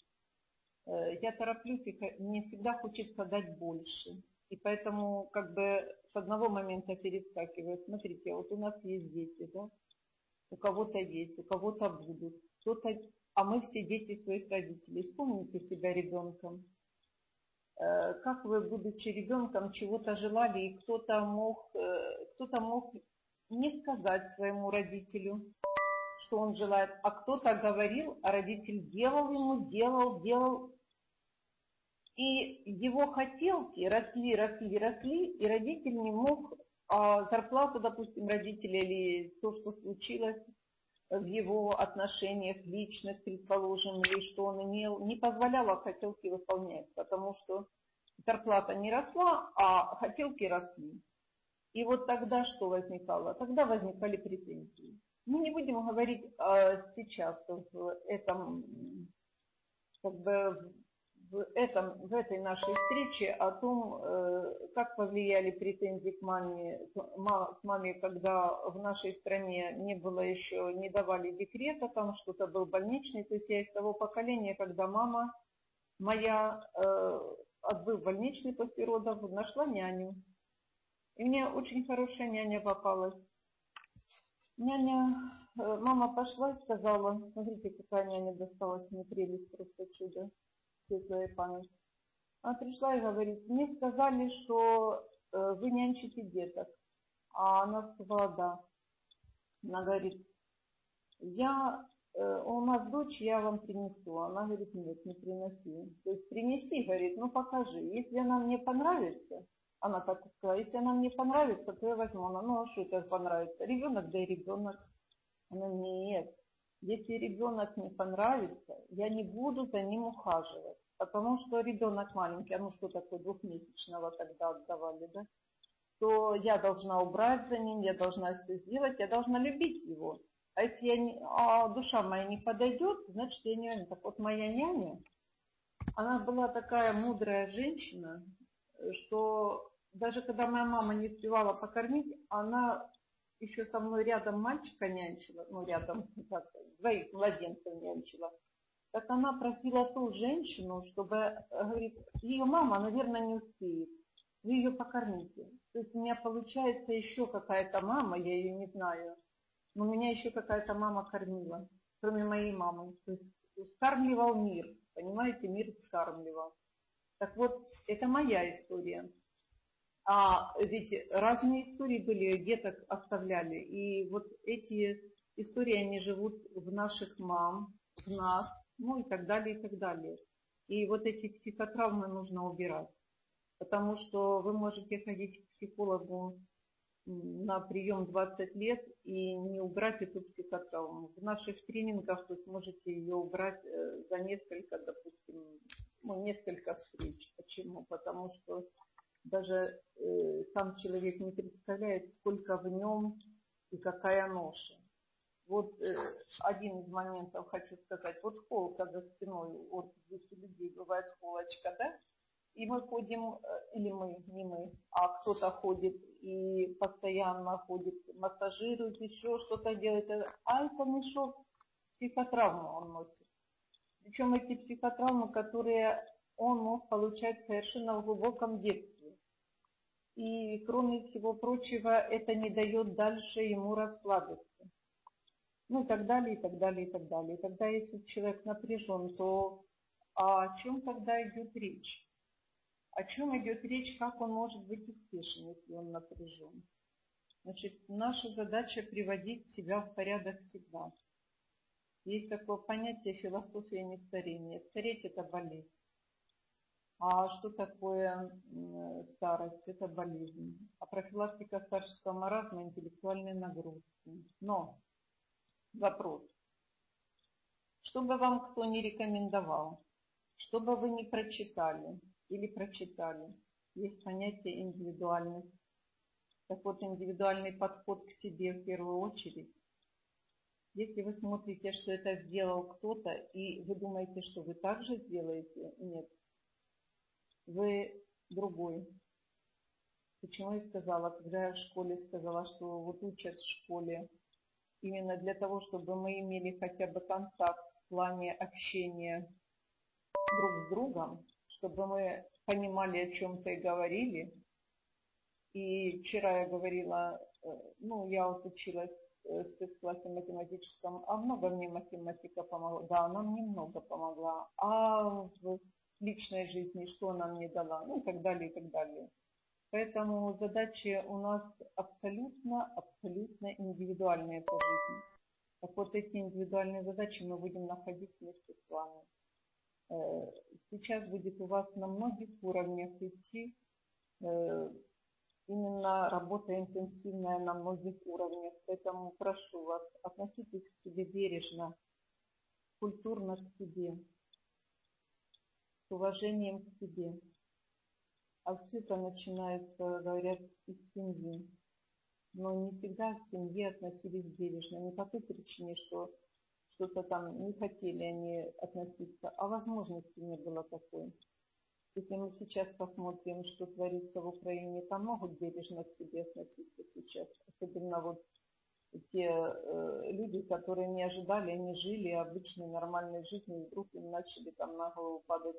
Э, я тороплюсь, и мне всегда хочется дать больше. И поэтому как бы с одного момента перескакиваю. Смотрите, вот у нас есть дети, да? У кого-то есть, у кого-то будут. Кто-то... А мы все дети своих родителей. Вспомните себя ребенком. Э, как вы, будучи ребенком, чего-то желали, и кто-то мог, э, кто-то мог не сказать своему родителю, что он желает, а кто-то говорил, а родитель делал ему, делал, делал, и его хотелки росли, росли, росли, и родитель не мог а зарплату, допустим, родителя или то, что случилось в его отношениях личных, предположим, или что он имел, не позволяло хотелки выполнять, потому что зарплата не росла, а хотелки росли. И вот тогда что возникало? Тогда возникали претензии. Мы не будем говорить а, сейчас в этом как бы в, этом, в этой нашей встрече о том, э, как повлияли претензии к маме, к маме, когда в нашей стране не было еще, не давали декрета, там что-то был больничный. То есть я из того поколения, когда мама моя, э, отбыв больничный после родов, нашла няню. И мне очень хорошая няня попалась. Няня, э, мама пошла и сказала, смотрите, какая няня досталась мне прелесть, просто чудо светлая память. Она пришла и говорит, мне сказали, что э, вы нянчите деток. А она сказала, да. Она говорит, я, э, у нас дочь, я вам принесу. Она говорит, нет, не приноси. То есть принеси, говорит, ну покажи. Если она мне понравится, она так сказала, если она мне понравится, то я возьму. Она, ну а что это понравится? Ребенок, да и ребенок. Она, нет, если ребенок не понравится, я не буду за ним ухаживать. Потому что ребенок маленький, а ну что такое двухмесячного тогда отдавали, да? То я должна убрать за ним, я должна все сделать, я должна любить его. А если я не, а душа моя не подойдет, значит я не Так вот моя няня, она была такая мудрая женщина, что даже когда моя мама не успевала покормить, она еще со мной рядом мальчика нянчила, ну рядом, как, двоих младенцев нянчила, так она просила ту женщину, чтобы, говорит, ее мама, наверное, не успеет, вы ее покормите. То есть у меня получается еще какая-то мама, я ее не знаю, но меня еще какая-то мама кормила, кроме моей мамы. То есть скармливал мир, понимаете, мир скармливал. Так вот, это моя история. А ведь разные истории были, деток оставляли. И вот эти истории, они живут в наших мам, в нас, ну и так далее, и так далее. И вот эти психотравмы нужно убирать. Потому что вы можете ходить к психологу на прием 20 лет и не убрать эту психотравму. В наших тренингах вы сможете ее убрать э, за несколько, допустим, ну, несколько встреч. Почему? Потому что даже э, сам человек не представляет, сколько в нем и какая ноша. Вот э, один из моментов хочу сказать. Вот холка за спиной у 200 людей бывает холочка, да? И мы ходим, э, или мы, не мы, а кто-то ходит и постоянно ходит, массажирует, еще что-то делает. А это мешок психотравму он носит. Причем эти психотравмы, которые он мог получать совершенно в глубоком детстве. И кроме всего прочего, это не дает дальше ему расслабиться. Ну и так далее, и так далее, и так далее. И тогда, если человек напряжен, то о чем тогда идет речь? О чем идет речь, как он может быть успешен, если он напряжен? Значит, наша задача приводить себя в порядок всегда. Есть такое понятие философия нестарения. Стареть – это болезнь. А что такое старость? Это болезнь. А профилактика старческого маразма – интеллектуальные нагрузки. Но вопрос. Что бы вам кто не рекомендовал, что бы вы не прочитали или прочитали, есть понятие индивидуальность. Так вот, индивидуальный подход к себе в первую очередь если вы смотрите, что это сделал кто-то, и вы думаете, что вы так же сделаете, нет. Вы другой. Почему я сказала, когда я в школе сказала, что вот учат в школе именно для того, чтобы мы имели хотя бы контакт в плане общения друг с другом, чтобы мы понимали, о чем-то и говорили. И вчера я говорила, э, ну, я вот училась Э, спецклассе математическом, а много мне математика помогла. Да, она мне много помогла. А в личной жизни что она мне дала? Ну и так далее, и так далее. Поэтому задачи у нас абсолютно, абсолютно индивидуальные по жизни. Так вот эти индивидуальные задачи мы будем находить вместе с вами. Э, сейчас будет у вас на многих уровнях идти э, именно работа интенсивная на многих уровнях. Поэтому прошу вас, относитесь к себе бережно, культурно к себе, уважением к себе. А все это начинается, говорят, из семьи. Но не всегда в семье относились бережно. Не по той причине, что что-то там не хотели они относиться, а возможности не было такой. Если мы сейчас посмотрим, что творится в Украине, там могут бережно к себе относиться сейчас. Особенно вот те э, люди, которые не ожидали, они жили обычной нормальной жизнью, вдруг им начали там на голову падать.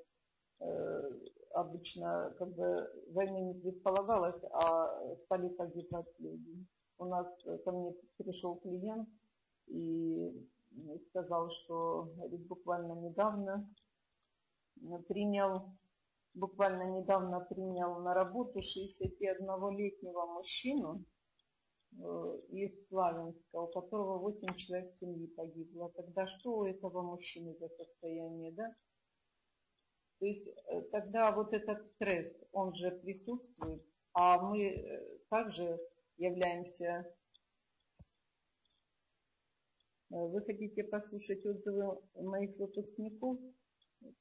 Э, обычно как бы войны не предполагалось, а стали погибать люди. У нас э, ко мне пришел клиент и сказал, что говорит, буквально недавно принял буквально недавно принял на работу 61-летнего мужчину э, из Славянска, у которого 8 человек семьи погибло. Тогда что у этого мужчины за состояние, да? То есть э, тогда вот этот стресс, он же присутствует, а мы э, также являемся... Вы хотите послушать отзывы моих выпускников?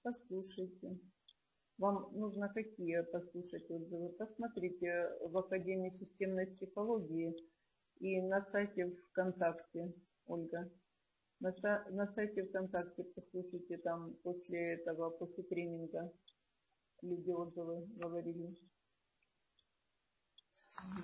Послушайте. Вам нужно какие послушать отзывы? Посмотрите в Академии системной психологии и на сайте ВКонтакте, Ольга. На, сайте ВКонтакте послушайте там после этого, после тренинга люди отзывы говорили.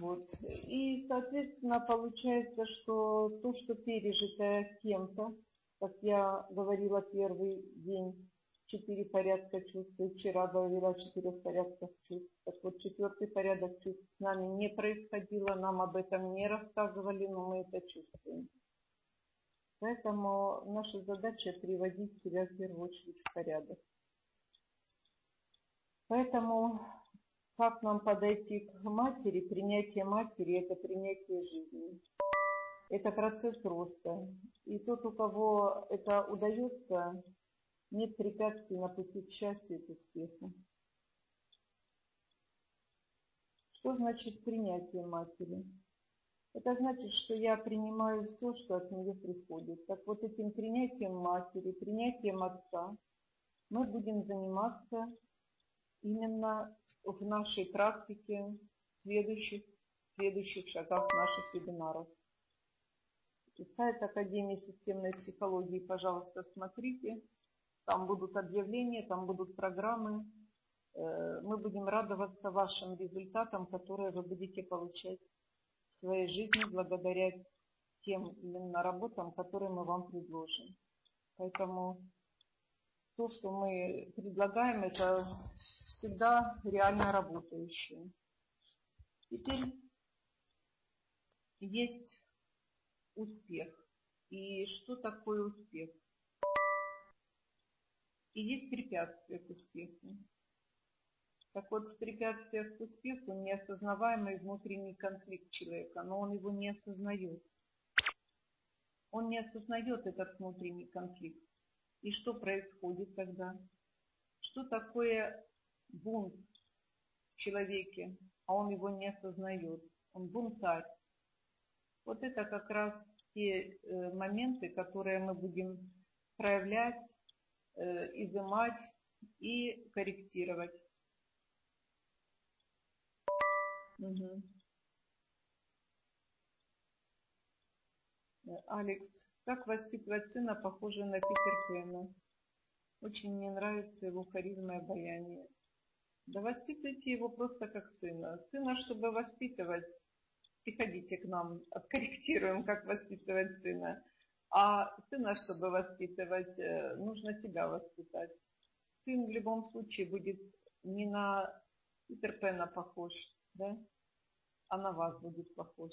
Вот. И, соответственно, получается, что то, что пережито кем-то, как я говорила первый день, четыре порядка чувств. вчера говорила о четырех порядках чувств. Так вот, четвертый порядок чувств с нами не происходило, нам об этом не рассказывали, но мы это чувствуем. Поэтому наша задача приводить себя в первую очередь в порядок. Поэтому как нам подойти к матери? Принятие матери – это принятие жизни. Это процесс роста. И тот, у кого это удается, нет препятствий на пути к счастью и к успеху. Что значит принятие матери? Это значит, что я принимаю все, что от нее приходит. Так вот этим принятием матери, принятием отца мы будем заниматься именно в нашей практике следующих, следующих шагах наших вебинаров. Сайт Академии системной психологии, пожалуйста, смотрите. Там будут объявления, там будут программы. Э, мы будем радоваться вашим результатам, которые вы будете получать своей жизни благодаря тем именно работам, которые мы вам предложим. Поэтому то, что мы предлагаем, это всегда реально работающее. Теперь есть успех. И что такое успех? И есть препятствия к успеху. Так вот, в к успеху неосознаваемый внутренний конфликт человека, но он его не осознает. Он не осознает этот внутренний конфликт. И что происходит тогда? Что такое бунт в человеке, а он его не осознает? Он бунтарь. Вот это как раз те э, моменты, которые мы будем проявлять, э, изымать и корректировать. Угу. Алекс, как воспитывать сына, похожего на Питер Пэна? Очень мне нравится его харизма и обаяние. Да воспитывайте его просто как сына. Сына, чтобы воспитывать, приходите к нам, откорректируем, как воспитывать сына. А сына, чтобы воспитывать, э, нужно себя воспитать. Сын в любом случае будет не на Питер Пэна похож, да, а на вас будет похож.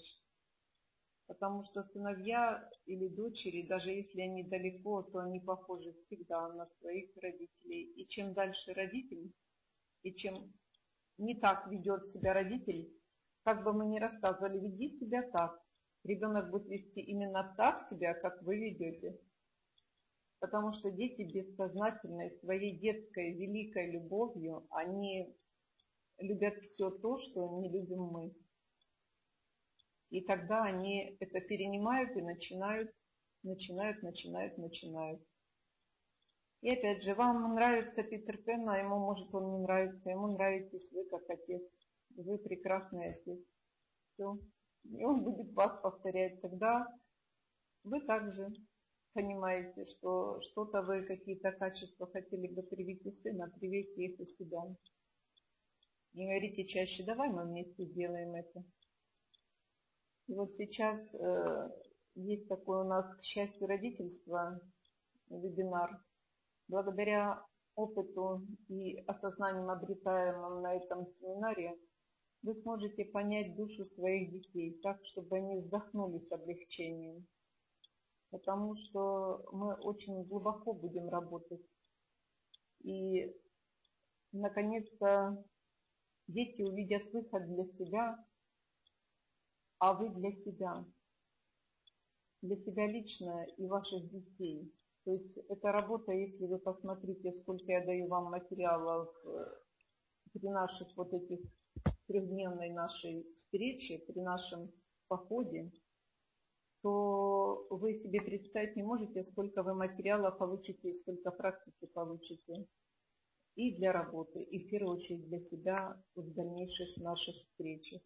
Потому что сыновья или дочери, даже если они далеко, то они похожи всегда на своих родителей. И чем дальше родитель, и чем не так ведет себя родитель, как бы мы ни рассказывали, веди себя так. Ребенок будет вести именно так себя, как вы ведете. Потому что дети бессознательной, своей детской великой любовью, они любят все то, что не любим мы. И тогда они это перенимают и начинают, начинают, начинают, начинают. И опять же, вам нравится Питер Пен, а ему, может, он не нравится, ему нравитесь вы как отец. Вы прекрасный отец. Все. И он будет вас повторять. Тогда вы также понимаете, что что-то вы, какие-то качества хотели бы привить у сына, привейте их у себя. Не говорите чаще, давай мы вместе сделаем это. И вот сейчас э, есть такой у нас, к счастью, родительство, вебинар. Благодаря опыту и осознанием, обретаемым на этом семинаре, вы сможете понять душу своих детей так, чтобы они вздохнули с облегчением. Потому что мы очень глубоко будем работать. И, наконец-то, дети увидят выход для себя, а вы для себя. Для себя лично и ваших детей. То есть эта работа, если вы посмотрите, сколько я даю вам материалов э, при наших вот этих трехдневной нашей встрече, при нашем походе, то вы себе представить не можете, сколько вы материала получите, сколько практики получите и для работы, и в первую очередь для себя в дальнейших наших встречах.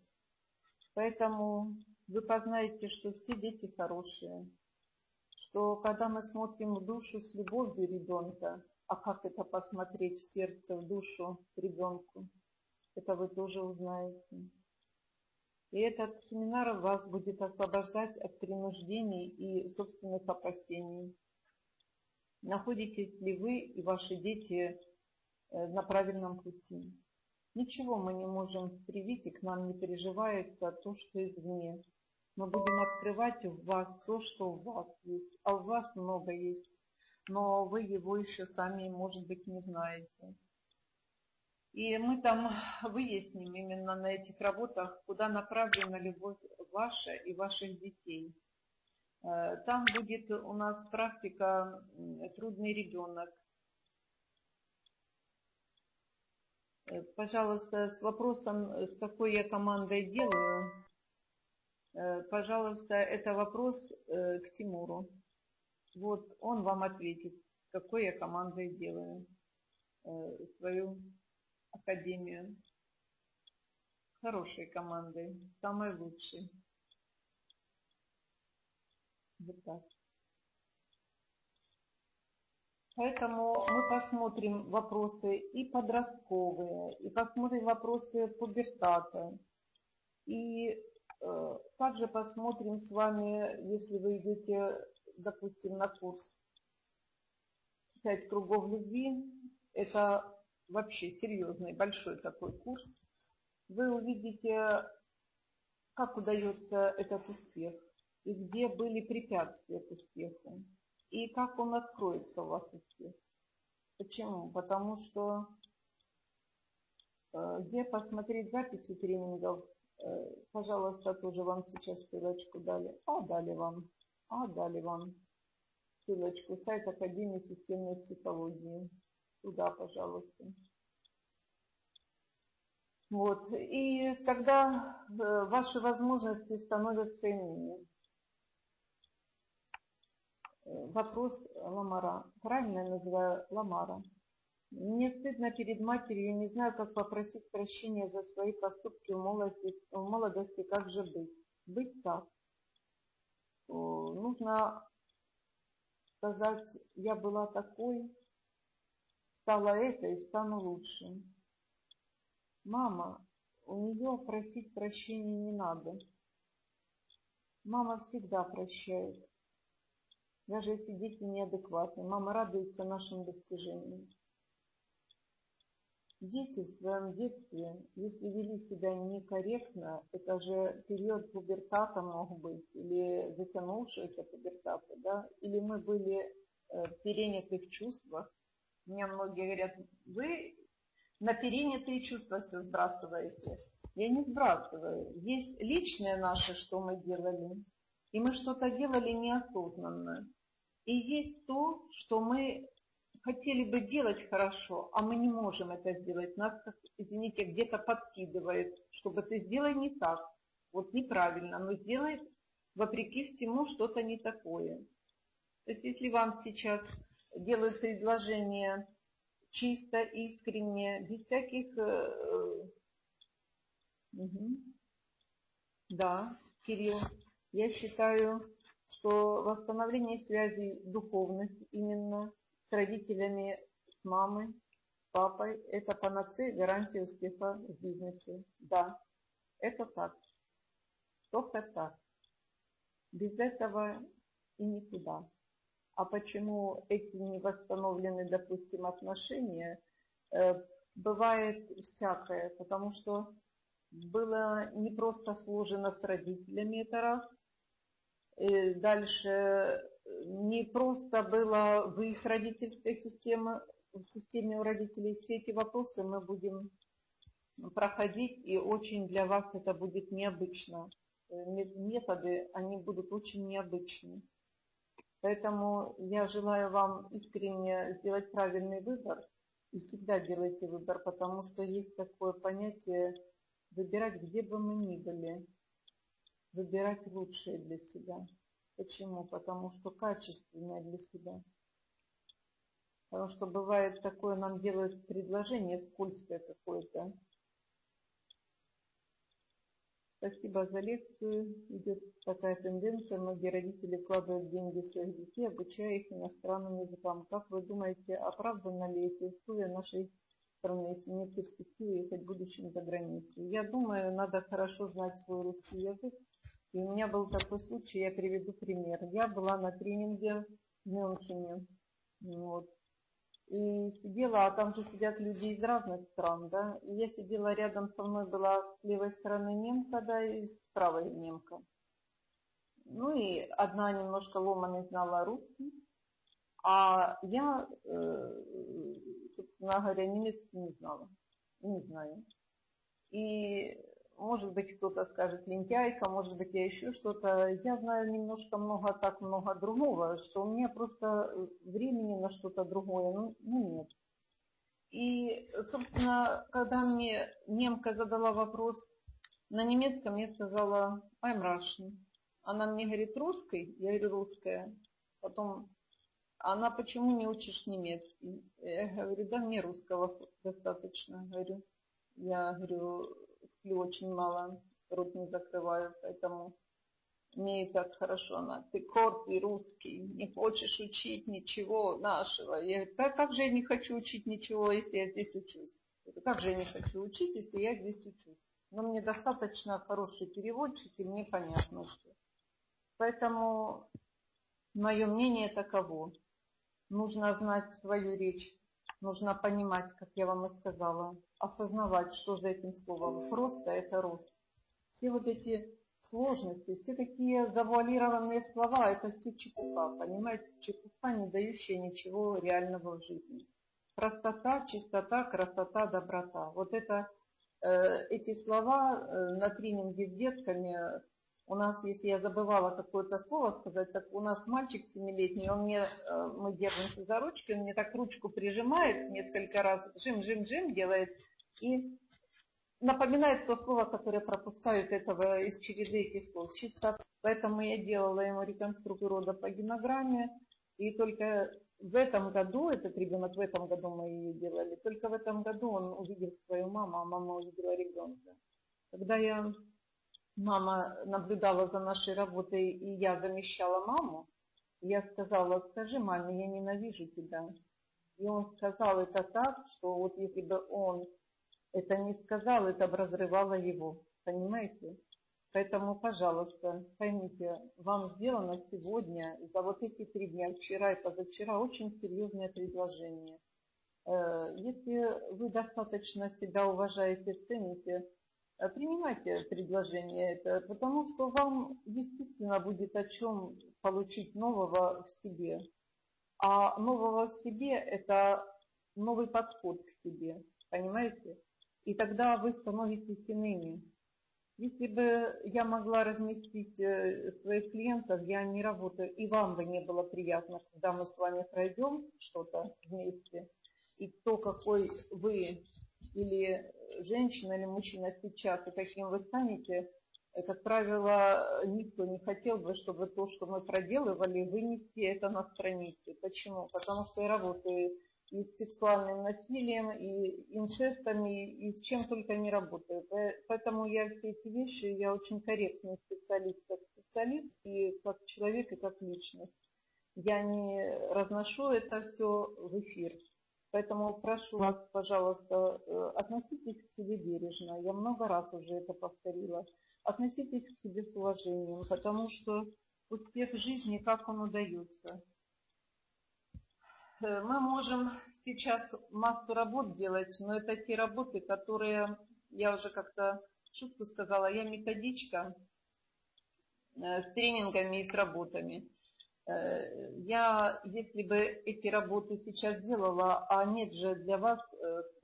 Поэтому вы познаете, что все дети хорошие, что когда мы смотрим в душу с любовью ребенка, а как это посмотреть в сердце, в душу ребенку, это вы тоже узнаете. И этот семинар вас будет освобождать от принуждений и собственных опасений. Находитесь ли вы и ваши дети на правильном пути? Ничего мы не можем привить, и к нам не переживается то, что извне. Мы будем открывать в вас то, что у вас есть. А у вас много есть, но вы его еще сами, может быть, не знаете. И мы там выясним именно на этих работах, куда направлена любовь ваша и ваших детей. Э, там будет у нас практика «Трудный ребенок». Э, пожалуйста, с вопросом, с какой я командой делаю, э, пожалуйста, это вопрос к Тимуру. Вот он вам ответит, какой я командой делаю свою Академию. Хорошей командой, самой лучшей. Вот так. Поэтому мы посмотрим вопросы и подростковые, и посмотрим вопросы пубертата. И э, также посмотрим с вами, если вы идете, допустим, на курс «Пять кругов любви», это вообще серьезный, большой такой курс, вы увидите, как удается этот успех и где были препятствия к успеху, и как он откроется у вас успех. Почему? Потому что э, где посмотреть записи тренингов, э, пожалуйста, тоже вам сейчас ссылочку дали. А, дали вам. А, дали вам ссылочку. Сайт Академии системной психологии. Туда, пожалуйста. Вот. И тогда э, ваши возможности становятся иными. Вопрос Ламара. Правильно я называю Ламара. Мне стыдно перед матерью, не знаю, как попросить прощения за свои поступки в молодости, в молодости как же быть. Быть так. Нужно сказать, я была такой, стала это и стану лучше. Мама, у нее просить прощения не надо. Мама всегда прощает. Даже если дети неадекватны. Мама радуется нашим достижениям. Дети в своем детстве, если вели себя некорректно, это же период пубертата мог быть, или затянувшегося пубертата, да, или мы были э, в перенятых чувствах. Мне многие говорят, вы на перенятые чувства все сбрасываете. Я не сбрасываю. Есть личное наше, что мы делали. И мы что-то делали неосознанно. И есть то, что мы хотели бы делать хорошо, а мы не можем это сделать. Нас, извините, где-то подкидывает, чтобы ты сделай не так. Вот неправильно, но сделай вопреки всему что-то не такое. То есть если вам сейчас делают предложение чисто, искренне, без всяких... Угу. Да, Кирилл, я считаю, что восстановление связей духовных именно с родителями, с мамой, с папой, это панацея, гарантия успеха в бизнесе. Да, это так. Только так. Без этого и никуда. А почему эти не восстановлены, допустим, отношения? Э, бывает всякое, потому что было не просто сложено с родителями, это раз. И дальше э, не просто было в их родительской системе, в системе у родителей. Все эти вопросы мы будем проходить, и очень для вас это будет необычно. Э, методы, они будут очень необычны. Поэтому я желаю вам искренне сделать правильный выбор. И всегда делайте выбор, потому что есть такое понятие выбирать, где бы мы ни были. Выбирать лучшее для себя. Почему? Потому что качественное для себя. Потому что бывает такое, нам делают предложение скользкое какое-то. Спасибо за лекцию. Идет такая тенденция. Многие родители вкладывают деньги своих детей, обучая их иностранным языкам. Как вы думаете, оправданы ли эти условия нашей страны, если нет перспективы ехать в будущем за границу? Я думаю, надо хорошо знать свой русский язык. И у меня был такой случай, я приведу пример. Я была на тренинге в Мюнхене. Вот и сидела, а там же сидят люди из разных стран, да, и я сидела рядом со мной была с левой стороны немка, да, и с правой немка. Ну и одна немножко ломаной знала русский, а я, э, собственно говоря, немецкий не знала, и не знаю. И может быть, кто-то скажет лентяйка, может быть, я еще что-то. Я знаю немножко много так много другого, что у меня просто времени на что-то другое ну, ну нет. И, собственно, когда мне немка задала вопрос на немецком, я сказала I'm Russian. Она мне говорит русской, я говорю русская. Потом она почему не учишь немецкий? Я говорю, да мне русского достаточно. Говорю, я говорю, сплю очень мало, рот не закрываю, поэтому не так хорошо она, ты корпий русский, не хочешь учить ничего нашего. Я говорю, как, как же я не хочу учить ничего, если я здесь учусь? Это как же я не хочу учить, если я здесь учусь? Но мне достаточно хороший переводчик, и мне понятно все. Поэтому мое мнение таково. Нужно знать свою речь, нужно понимать, как я вам и сказала, осознавать, что за этим словом. Просто это рост. Все вот эти сложности, все такие завуалированные слова, это все чепуха, понимаете, чепуха, не дающая ничего реального в жизни. Простота, чистота, красота, доброта. Вот это, э, эти слова э, на тренинге с детками, у нас, если я забывала какое-то слово сказать, так у нас мальчик семилетний, он мне, э, мы держимся за ручки, он мне так ручку прижимает несколько раз, жим-жим-жим делает, и напоминает то слово, которое пропускают этого из череды этих слов. Чисто поэтому я делала ему реконструкцию рода по генограмме. И только в этом году, этот ребенок в этом году мы ее делали, только в этом году он увидел свою маму, а мама увидела ребенка. Когда я, мама наблюдала за нашей работой, и я замещала маму, я сказала, скажи маме, я ненавижу тебя. И он сказал это так, что вот если бы он это не сказал, это бы разрывало его. Понимаете? Поэтому, пожалуйста, поймите, вам сделано сегодня, за вот эти три дня, вчера и позавчера, очень серьезное предложение. Э, если вы достаточно себя уважаете, цените, принимайте предложение это, потому что вам, естественно, будет о чем получить нового в себе. А нового в себе – это новый подход к себе, понимаете? и тогда вы становитесь иными. Если бы я могла разместить э, своих клиентов, я не работаю, и вам бы не было приятно, когда мы с вами пройдем что-то вместе, и то, какой вы или женщина, или мужчина сейчас, и каким вы станете, э, как правило, никто не хотел бы, чтобы то, что мы проделывали, вынести это на странице. Почему? Потому что я работаю и с сексуальным насилием, и инцестами, и с чем только не работаю. Поэтому я все эти вещи, я очень корректный специалист как специалист, и как человек, и как личность. Я не разношу это все в эфир. Поэтому прошу вас, пожалуйста, э, относитесь к себе бережно. Я много раз уже это повторила. Относитесь к себе с уважением, потому что успех жизни, как он удается. Э, мы можем сейчас массу работ делать, но это те работы, которые, я уже как-то шутку сказала, я методичка э, с тренингами и с работами. Э, я, если бы эти работы сейчас делала, а нет же для вас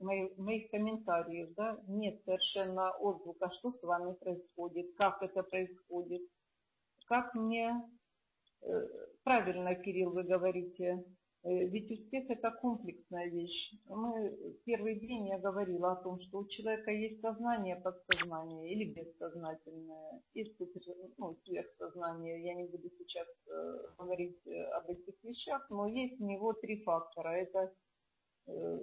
моих, моих комментариев, да, нет совершенно отзвука, что с вами происходит, как это происходит, как мне, правильно, Кирилл, вы говорите, Э, ведь успех это комплексная вещь. Мы первый день я говорила о том, что у человека есть сознание, подсознание или бессознательное, и супер, ну, сверхсознание. Я не буду сейчас э, говорить э, об этих вещах, но есть у него три фактора. Это э,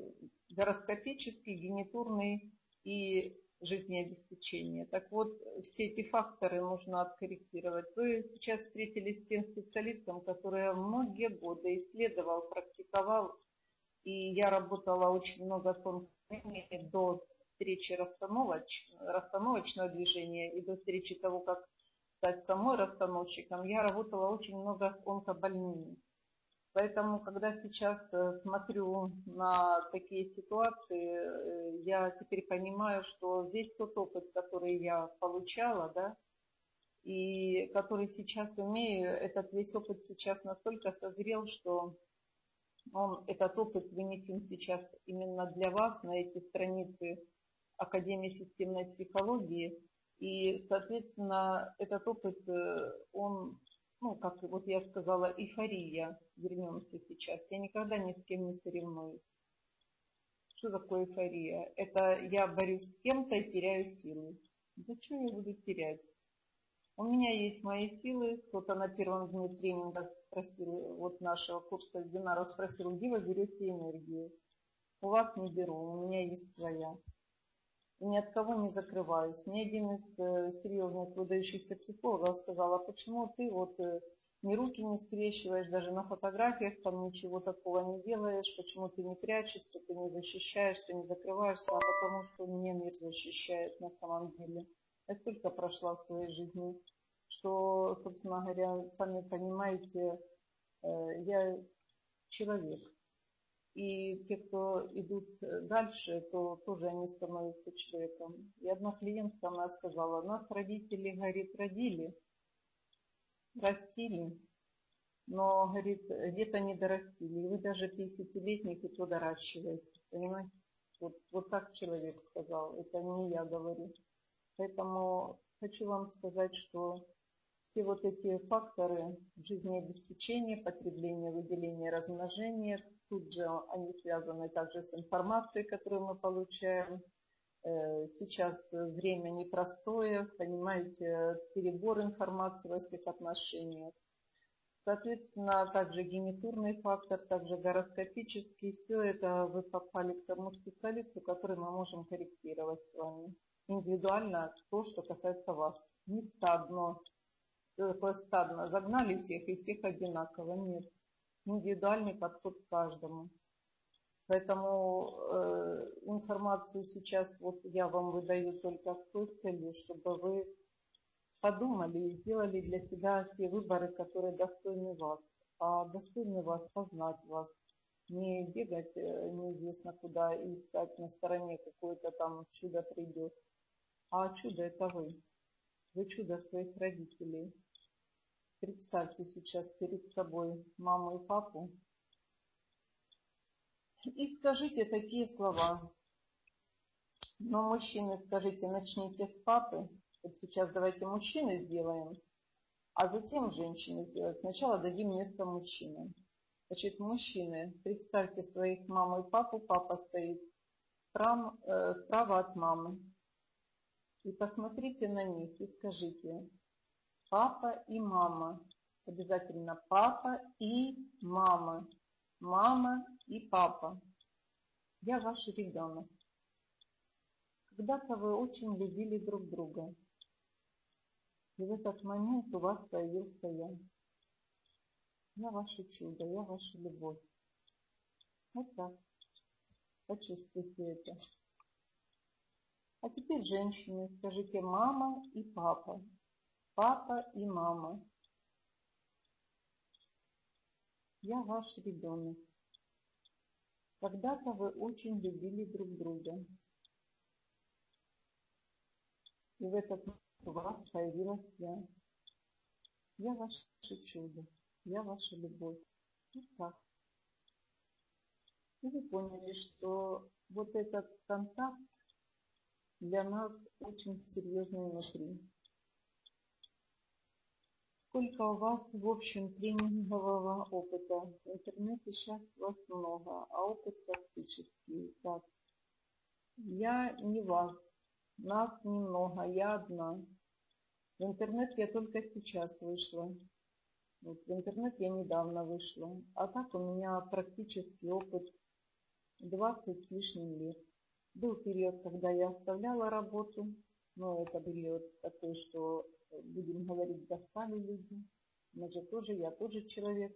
гороскопический, генитурный и жизнеобеспечения. Так вот, все эти факторы нужно откорректировать. Вы сейчас встретились с тем специалистом, который многие годы исследовал, практиковал, и я работала очень много с онкологией до встречи расстановоч, расстановочного движения и до встречи того, как стать самой расстановщиком, я работала очень много с онкобольными. Поэтому, когда сейчас э, смотрю на такие ситуации, э, я теперь понимаю, что весь тот опыт, который я получала, да, и который сейчас имею, этот весь опыт сейчас настолько созрел, что он, этот опыт вынесен сейчас именно для вас на эти страницы Академии системной психологии. И, соответственно, этот опыт, э, он ну, как вот я сказала, эйфория, вернемся сейчас. Я никогда ни с кем не соревнуюсь. Что такое эйфория? Это я борюсь с кем-то и теряю силы. Зачем я буду терять? У меня есть мои силы. Кто-то на первом дне тренинга спросил, вот нашего курса вебинара спросил, где вы берете энергию? У вас не беру, у меня есть своя. Ни от кого не закрываюсь. Мне один из э, серьезных выдающихся психологов сказал, а почему ты вот э, ни руки не скрещиваешь, даже на фотографиях там ничего такого не делаешь, почему ты не прячешься, ты не защищаешься, не закрываешься, а потому что мне мир защищает на самом деле. Я столько прошла в своей жизни, что, собственно говоря, сами понимаете, э, я человек. И те, кто идут дальше, то тоже они становятся человеком. И одна клиентка, она сказала, нас родители, говорит, родили, растили, но, говорит, где-то не дорастили. И вы даже 50-летних и то доращиваете. Понимаете? Вот, вот так человек сказал. Это не я говорю. Поэтому хочу вам сказать, что все вот эти факторы жизнеобеспечения, потребления, выделения, размножения, тут же они связаны также с информацией, которую мы получаем, Э, сейчас время непростое, понимаете, перебор информации во всех отношениях. Соответственно, также генитурный фактор, также гороскопический, все это вы попали к тому специалисту, который мы можем корректировать с вами. Индивидуально то, что касается вас. Не стадно, такое стадно, загнали всех и всех одинаково, нет. Индивидуальный подход к каждому. Поэтому э, информацию сейчас вот я вам выдаю только с той целью, чтобы вы подумали и сделали для себя те выборы, которые достойны вас. А достойны вас познать вас, не бегать э, неизвестно куда и искать на стороне какое-то там чудо придет. А чудо это вы. Вы чудо своих родителей. Представьте сейчас перед собой маму и папу, и скажите такие слова. Но мужчины, скажите, начните с папы. Вот сейчас давайте мужчины сделаем, а затем женщины сделать. Сначала дадим место мужчинам. Значит, мужчины, представьте своих маму и папу. Папа стоит э, справа от мамы. И посмотрите на них и скажите, папа и мама. Обязательно папа и мама мама и папа. Я ваш ребенок. Когда-то вы очень любили друг друга. И в этот момент у вас появился я. Я ваше чудо, я ваша любовь. Вот так. Почувствуйте это. А теперь женщины, скажите мама и папа. Папа и мама. Я ваш ребенок. Когда-то вы очень любили друг друга. И в этот момент у вас появилась я. Я ваше чудо. Я ваша любовь. Вот так. И вы поняли, что вот этот контакт для нас очень серьезный внутри. Сколько у вас, в общем, тренингового опыта? В интернете сейчас вас много, а опыт практический. Так. Я не вас, нас немного, я одна. В интернет я только сейчас вышла. Вот в интернет я недавно вышла. А так у меня практический опыт 20 с лишним лет. Был период, когда я оставляла работу, но это период такой, что будем говорить, достали люди. Мы же тоже, я тоже человек.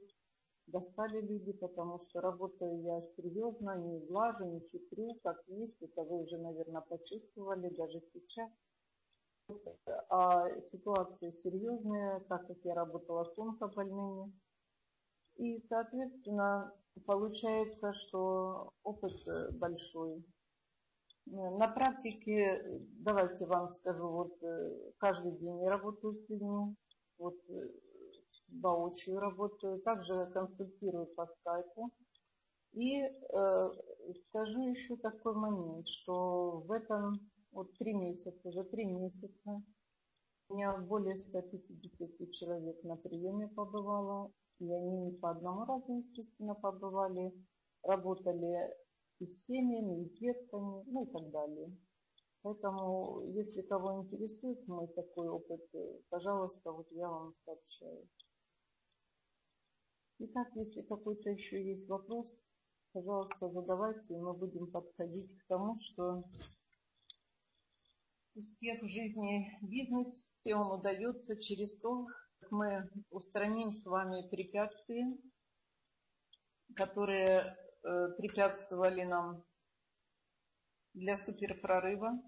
Достали люди, потому что работаю я серьезно, не глажу, не хитрю, как есть. Это вы уже, наверное, почувствовали даже сейчас. А ситуация серьезная, так как я работала с онкобольными. И, соответственно, получается, что опыт большой. На практике, давайте вам скажу, вот э, каждый день я работаю с людьми, вот э, воочию работаю, также консультирую по скайпу. И э, скажу еще такой момент, что в этом вот три месяца, уже три месяца, у меня более 150 человек на приеме побывало, и они не по одному разу, естественно, побывали, работали и с семьями, и с детками, ну и так далее. Поэтому, если кого интересует мой такой опыт, пожалуйста, вот я вам сообщаю. Итак, если какой-то еще есть вопрос, пожалуйста, задавайте, и мы будем подходить к тому, что успех в жизни, бизнесе, он удается через то, как мы устраним с вами препятствия, которые э, препятствовали нам для суперпрорыва.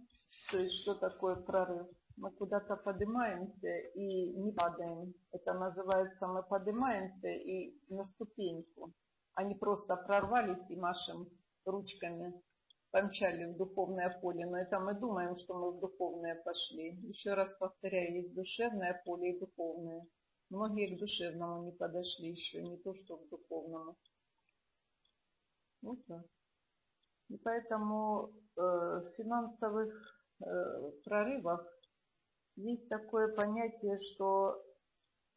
То есть что такое прорыв? Мы куда-то поднимаемся и не падаем. Это называется мы поднимаемся и на ступеньку, не просто прорвались и машем ручками помчали в духовное поле, но это мы думаем, что мы в духовное пошли. Еще раз повторяю, есть душевное поле и духовное. Многие к душевному не подошли еще, не то что к духовному. Вот так. И поэтому э, в финансовых э, прорывах есть такое понятие, что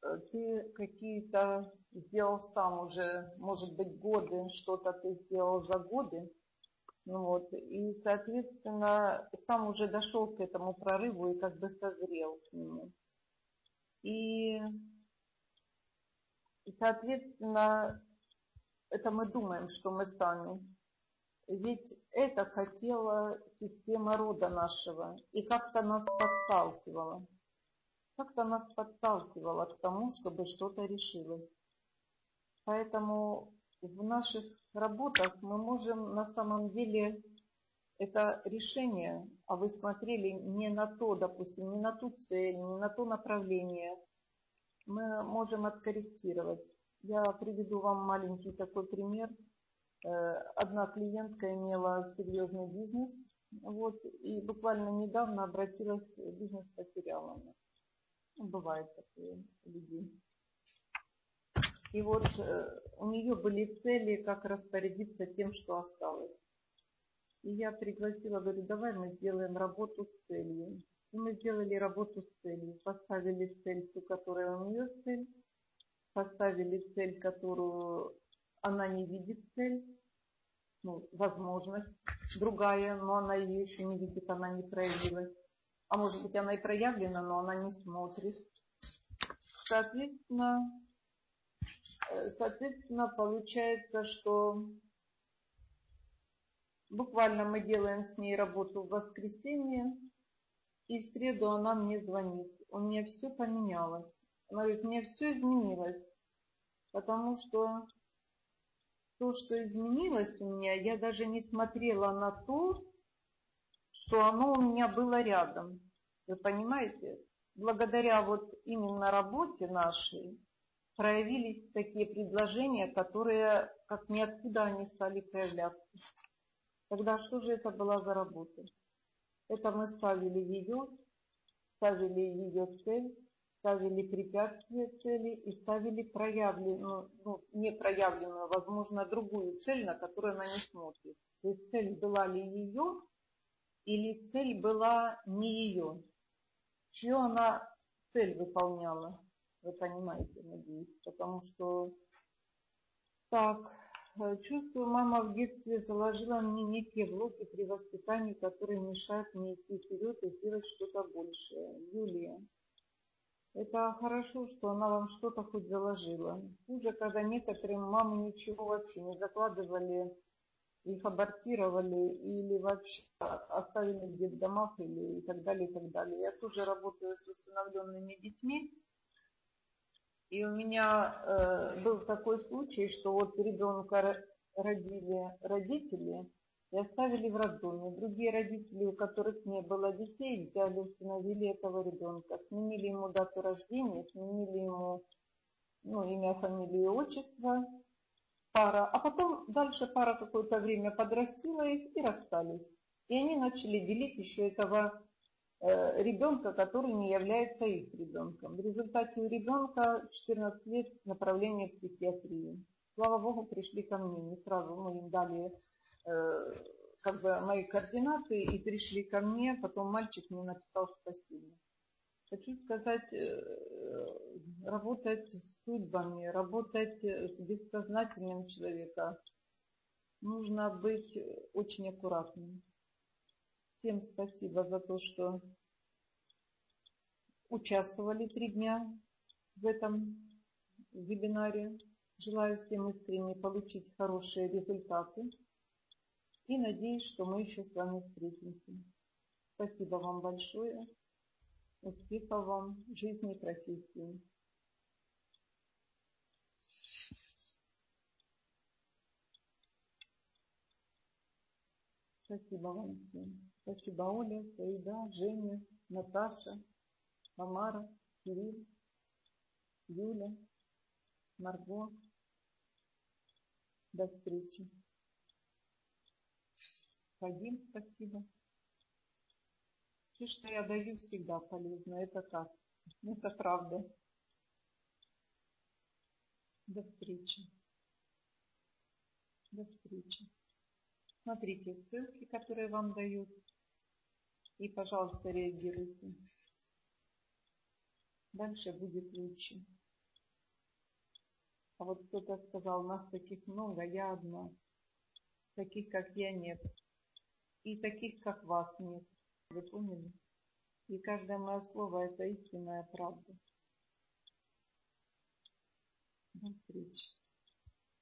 э, ты какие-то сделал сам уже, может быть, годы, что-то ты сделал за годы, ну вот. И, соответственно, сам уже дошел к этому прорыву и как бы созрел к нему. И соответственно, это мы думаем, что мы сами. Ведь это хотела система рода нашего и как-то нас подталкивала. Как-то нас подталкивала к тому, чтобы что-то решилось. Поэтому в наших работах мы можем на самом деле это решение, а вы смотрели не на то, допустим, не на ту цель, не на то направление, мы можем откорректировать. Я приведу вам маленький такой пример. Э, одна клиентка имела серьезный бизнес, вот, и буквально недавно обратилась, бизнес потеряла. Ну, бывает такое у людей. И вот э, у нее были цели, как распорядиться тем, что осталось. И я пригласила, говорю, давай мы сделаем работу с целью. И мы сделали работу с целью. Поставили цель, ту, которая у нее цель. Поставили цель, которую она не видит цель. Ну, возможность другая, но она ее еще не видит, она не проявилась. А может быть она и проявлена, но она не смотрит. Соответственно, Э, соответственно, получается, что буквально мы делаем с ней работу в воскресенье, и в среду она мне звонит. У меня все поменялось. Говорит, мне все изменилось, потому что то, что изменилось у меня, я даже не смотрела на то, что оно у меня было рядом. Вы понимаете? Благодаря вот именно работе нашей, проявились такие предложения, которые как ниоткуда они стали проявляться. Тогда что же это была за работа? Это мы ставили ее, ставили ее цель, ставили препятствия цели и ставили проявленную, ну, не проявленную, возможно, другую цель, на которую она не смотрит. То есть цель была ли ее, или цель была не ее, чью она цель выполняла. Вы понимаете, надеюсь, потому что так, э, чувствую, мама в детстве заложила мне некие блоки при воспитании, которые мешают мне идти вперед и сделать что-то большее. Юлия, это хорошо, что она вам что-то хоть заложила. Хуже, когда некоторым мамы ничего вообще не закладывали, их абортировали или вообще оставили в детдомах или и так далее, и так далее. Я тоже работаю с усыновленными детьми. И у меня э, был такой случай, что вот ребенка родили родители и оставили в роддоме. Другие родители, у которых не было детей, взяли, установили этого ребенка, сменили ему дату рождения, сменили ему ну, имя, фамилию, отчество, пара. А потом дальше пара какое-то время подрастила их и расстались. И они начали делить еще этого Э, ребенка, который не является их ребенком. В результате у ребенка 14 лет направление в психиатрию. Слава Богу, пришли ко мне. Не сразу мы им дали как бы мои координаты и пришли ко мне. Потом мальчик мне написал спасибо. Хочу сказать, э, работать с судьбами, работать с бессознательным человека нужно быть очень аккуратным. Всем спасибо за то, что участвовали три дня в этом вебинаре. Желаю всем искренне получить хорошие результаты и надеюсь, что мы еще с вами встретимся. Спасибо вам большое. Успехов вам в жизни и профессии. Спасибо вам всем. Спасибо Оля, Саида, Женя, Наташа, Тамара, Кирилл, Юля, Марго. До встречи. Вадим, спасибо. Все, что я даю, всегда полезно. Это так. Это правда. До встречи. До встречи. Смотрите ссылки, которые вам дают. И, пожалуйста, реагируйте. Дальше будет лучше. А вот кто-то сказал, нас таких много, я одна. Таких, как я, нет. И таких, как вас, нет. Вы поняли? И каждое мое слово – это истинная правда. До встречи.